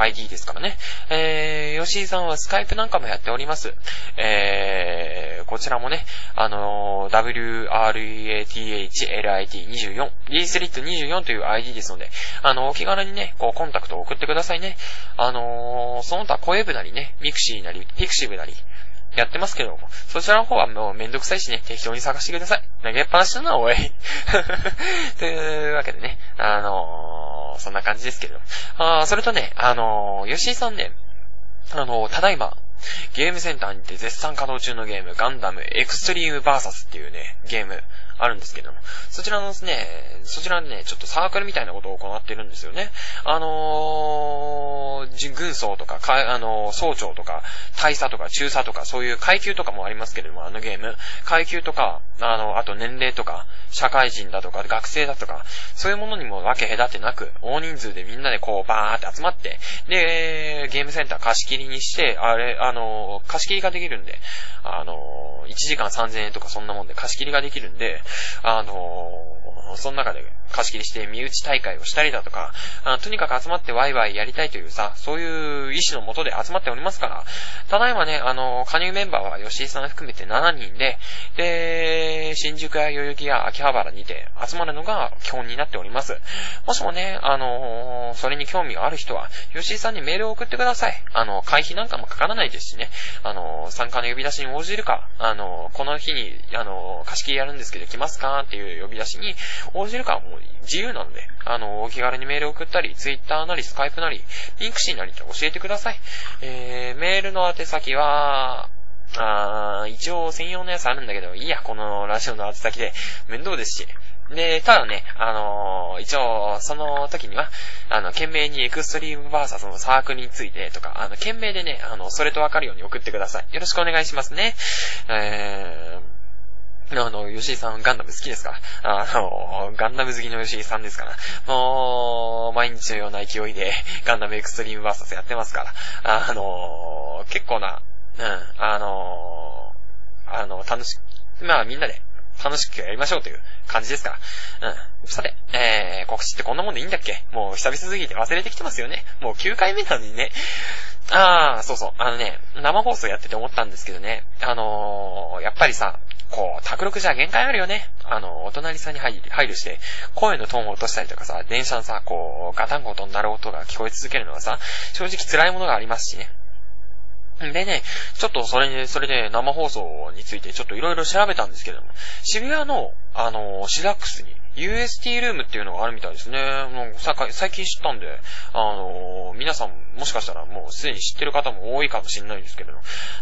ID ですからね。えー、吉井さんはスカイプなんかもやっております。えー、こちらもね、あのー、WREATHLIT24、リースリット24という ID ですので、あの、お気軽にね、こう、コンタクトを送ってくださいね。あのー、その他、こえ部なりね、ミクシーなり、ピクシブなり、やってますけども、そちらの方はもうめんどくさいしね、適当に探してください。投げっぱなしだな、おい。というわけでね、あのー、そんな感じですけど。あそれとね、あのー、吉井さんね、あのー、ただいま、ゲームセンターにて絶賛稼働中のゲーム、ガンダムエクストリームバーサスっていうね、ゲーム、あるんですけども、そちらのですね、そちらでね、ちょっとサークルみたいなことを行ってるんですよね。あのー、軍曹とか、かあのー、総長とか、大佐とか、中佐とか、そういう階級とかもありますけれども、あのゲーム。階級とか、あの、あと年齢とか、社会人だとか、学生だとか、そういうものにも分け隔てなく、大人数でみんなでこう、バーって集まって、で、ゲームセンター貸し切りにして、あれ、ああの、貸し切りができるんで、あの、1時間3000円とかそんなもんで貸し切りができるんで、あのその中で貸し切りして身内大会をしたりだとか、あとにかく集まってワイワイやりたいというさ、そういう意志のもとで集まっておりますから、ただいまね、あの、加入メンバーは吉井さん含めて7人で、で、新宿や代々木や秋葉原にて集まるのが基本になっております。もしもね、あの、それに興味がある人は、吉井さんにメールを送ってください。あの、会費なんかもかからないですしね、あの、参加の呼び出しに応じるか、あの、この日に、あの貸し切りやるんですけど来ますかっていう呼び出しに応じるかも自由なので、あの、お気軽にメール送ったり、ツイッターなり、スカイプなり、リンクシーなりと教えてください。えー、メールの宛先は、あー、一応専用のやつあるんだけど、いいや、このラジオの宛先で。面倒ですし。で、ただね、あのー、一応、その時には、あの、懸命にエクストリームバーサスのサークルについてとか、あの、懸命でね、あの、それとわかるように送ってください。よろしくお願いしますね。えー、あの、吉井さんガンダム好きですか？あの、ガンダム好きの吉井さんですから。もう、毎日のような勢いでガンダムエクストリームバーサスやってますから。あの、結構な、うん、あの、あの、楽し、まあみんなで楽しくやりましょうという感じですから。うん。さて、えー、告知ってこんなもんでいいんだっけ？もう久々すぎて忘れてきてますよね。もう9回目なのにね。あー、そうそう。あのね、生放送やってて思ったんですけどね。あのー、やっぱりさ、こう、卓録じゃ限界あるよね。あの、お隣さんに入るして、声のトーンを落としたりとかさ、電車のさ、こう、ガタンゴトンなる音が聞こえ続けるのはさ、正直辛いものがありますしね。でね、ちょっとそれに、それで生放送についてちょっといろいろ調べたんですけども、渋谷の、あの、シダックスに UST ルームっていうのがあるみたいですね。もう最近知ったんで、あのー、皆さんもしかしたらもうすでに知ってる方も多いかもしれないんですけれど。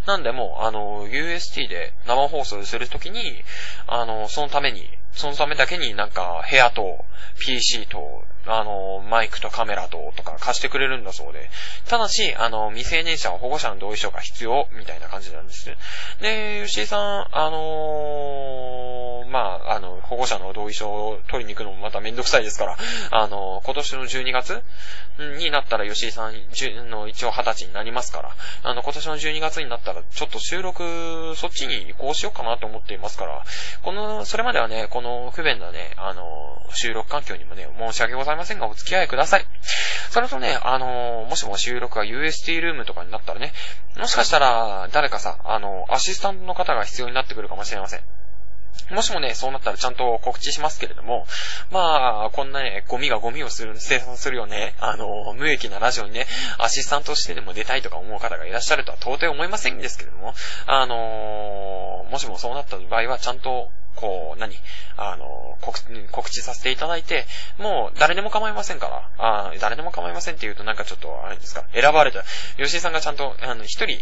なんでもう、あのー、UST で生放送するときに、あのー、そのために、そのためだけになんか部屋と PC とあの、マイクとカメラととか貸してくれるんだそうで。ただし、あの、未成年者は保護者の同意書が必要、みたいな感じなんです。で、吉井さん、あのー、まあ、あの、保護者の同意書を取りに行くのもまためんどくさいですから、あの、今年の12月になったら吉井さん、の一応20歳になりますから、あの、今年の12月になったら、ちょっと収録、そっちに移行しようかなと思っていますから、この、それまではね、この不便なね、あの、収録環境にもね、申し訳ございません。ざいませんがお付き合いください。それとね、あのー、もしも収録が UST ルームとかになったらね、もしかしたら、誰かさ、あのー、アシスタントの方が必要になってくるかもしれません。もしもね、そうなったらちゃんと告知しますけれども、まあ、こんなね、ゴミがゴミをする、生産するよね、あの、無益なラジオにね、アシスタントしてでも出たいとか思う方がいらっしゃるとは到底思いませんですけれども、あのもしもそうなった場合はちゃんとこう、何？あの、告告知させていただいて、もう誰でも構いませんから、あ誰でも構いませんって言うとなんかちょっと、あれですか、選ばれた、吉井さんがちゃんと、あの、一人、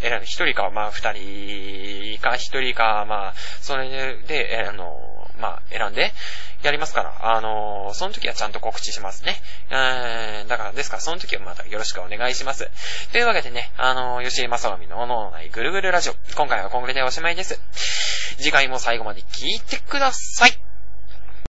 選んで、一人か、まあ、二人か、一人か、まあ、それで、あの、まあ、選んで、やりますから、あのー、その時はちゃんと告知しますね。うーん、だから、ですから、その時はまたよろしくお願いします。というわけでね、あのー、吉井正臣のおののないぐるぐるラジオ。今回はこれでおしまいです。次回も最後まで聞いてください。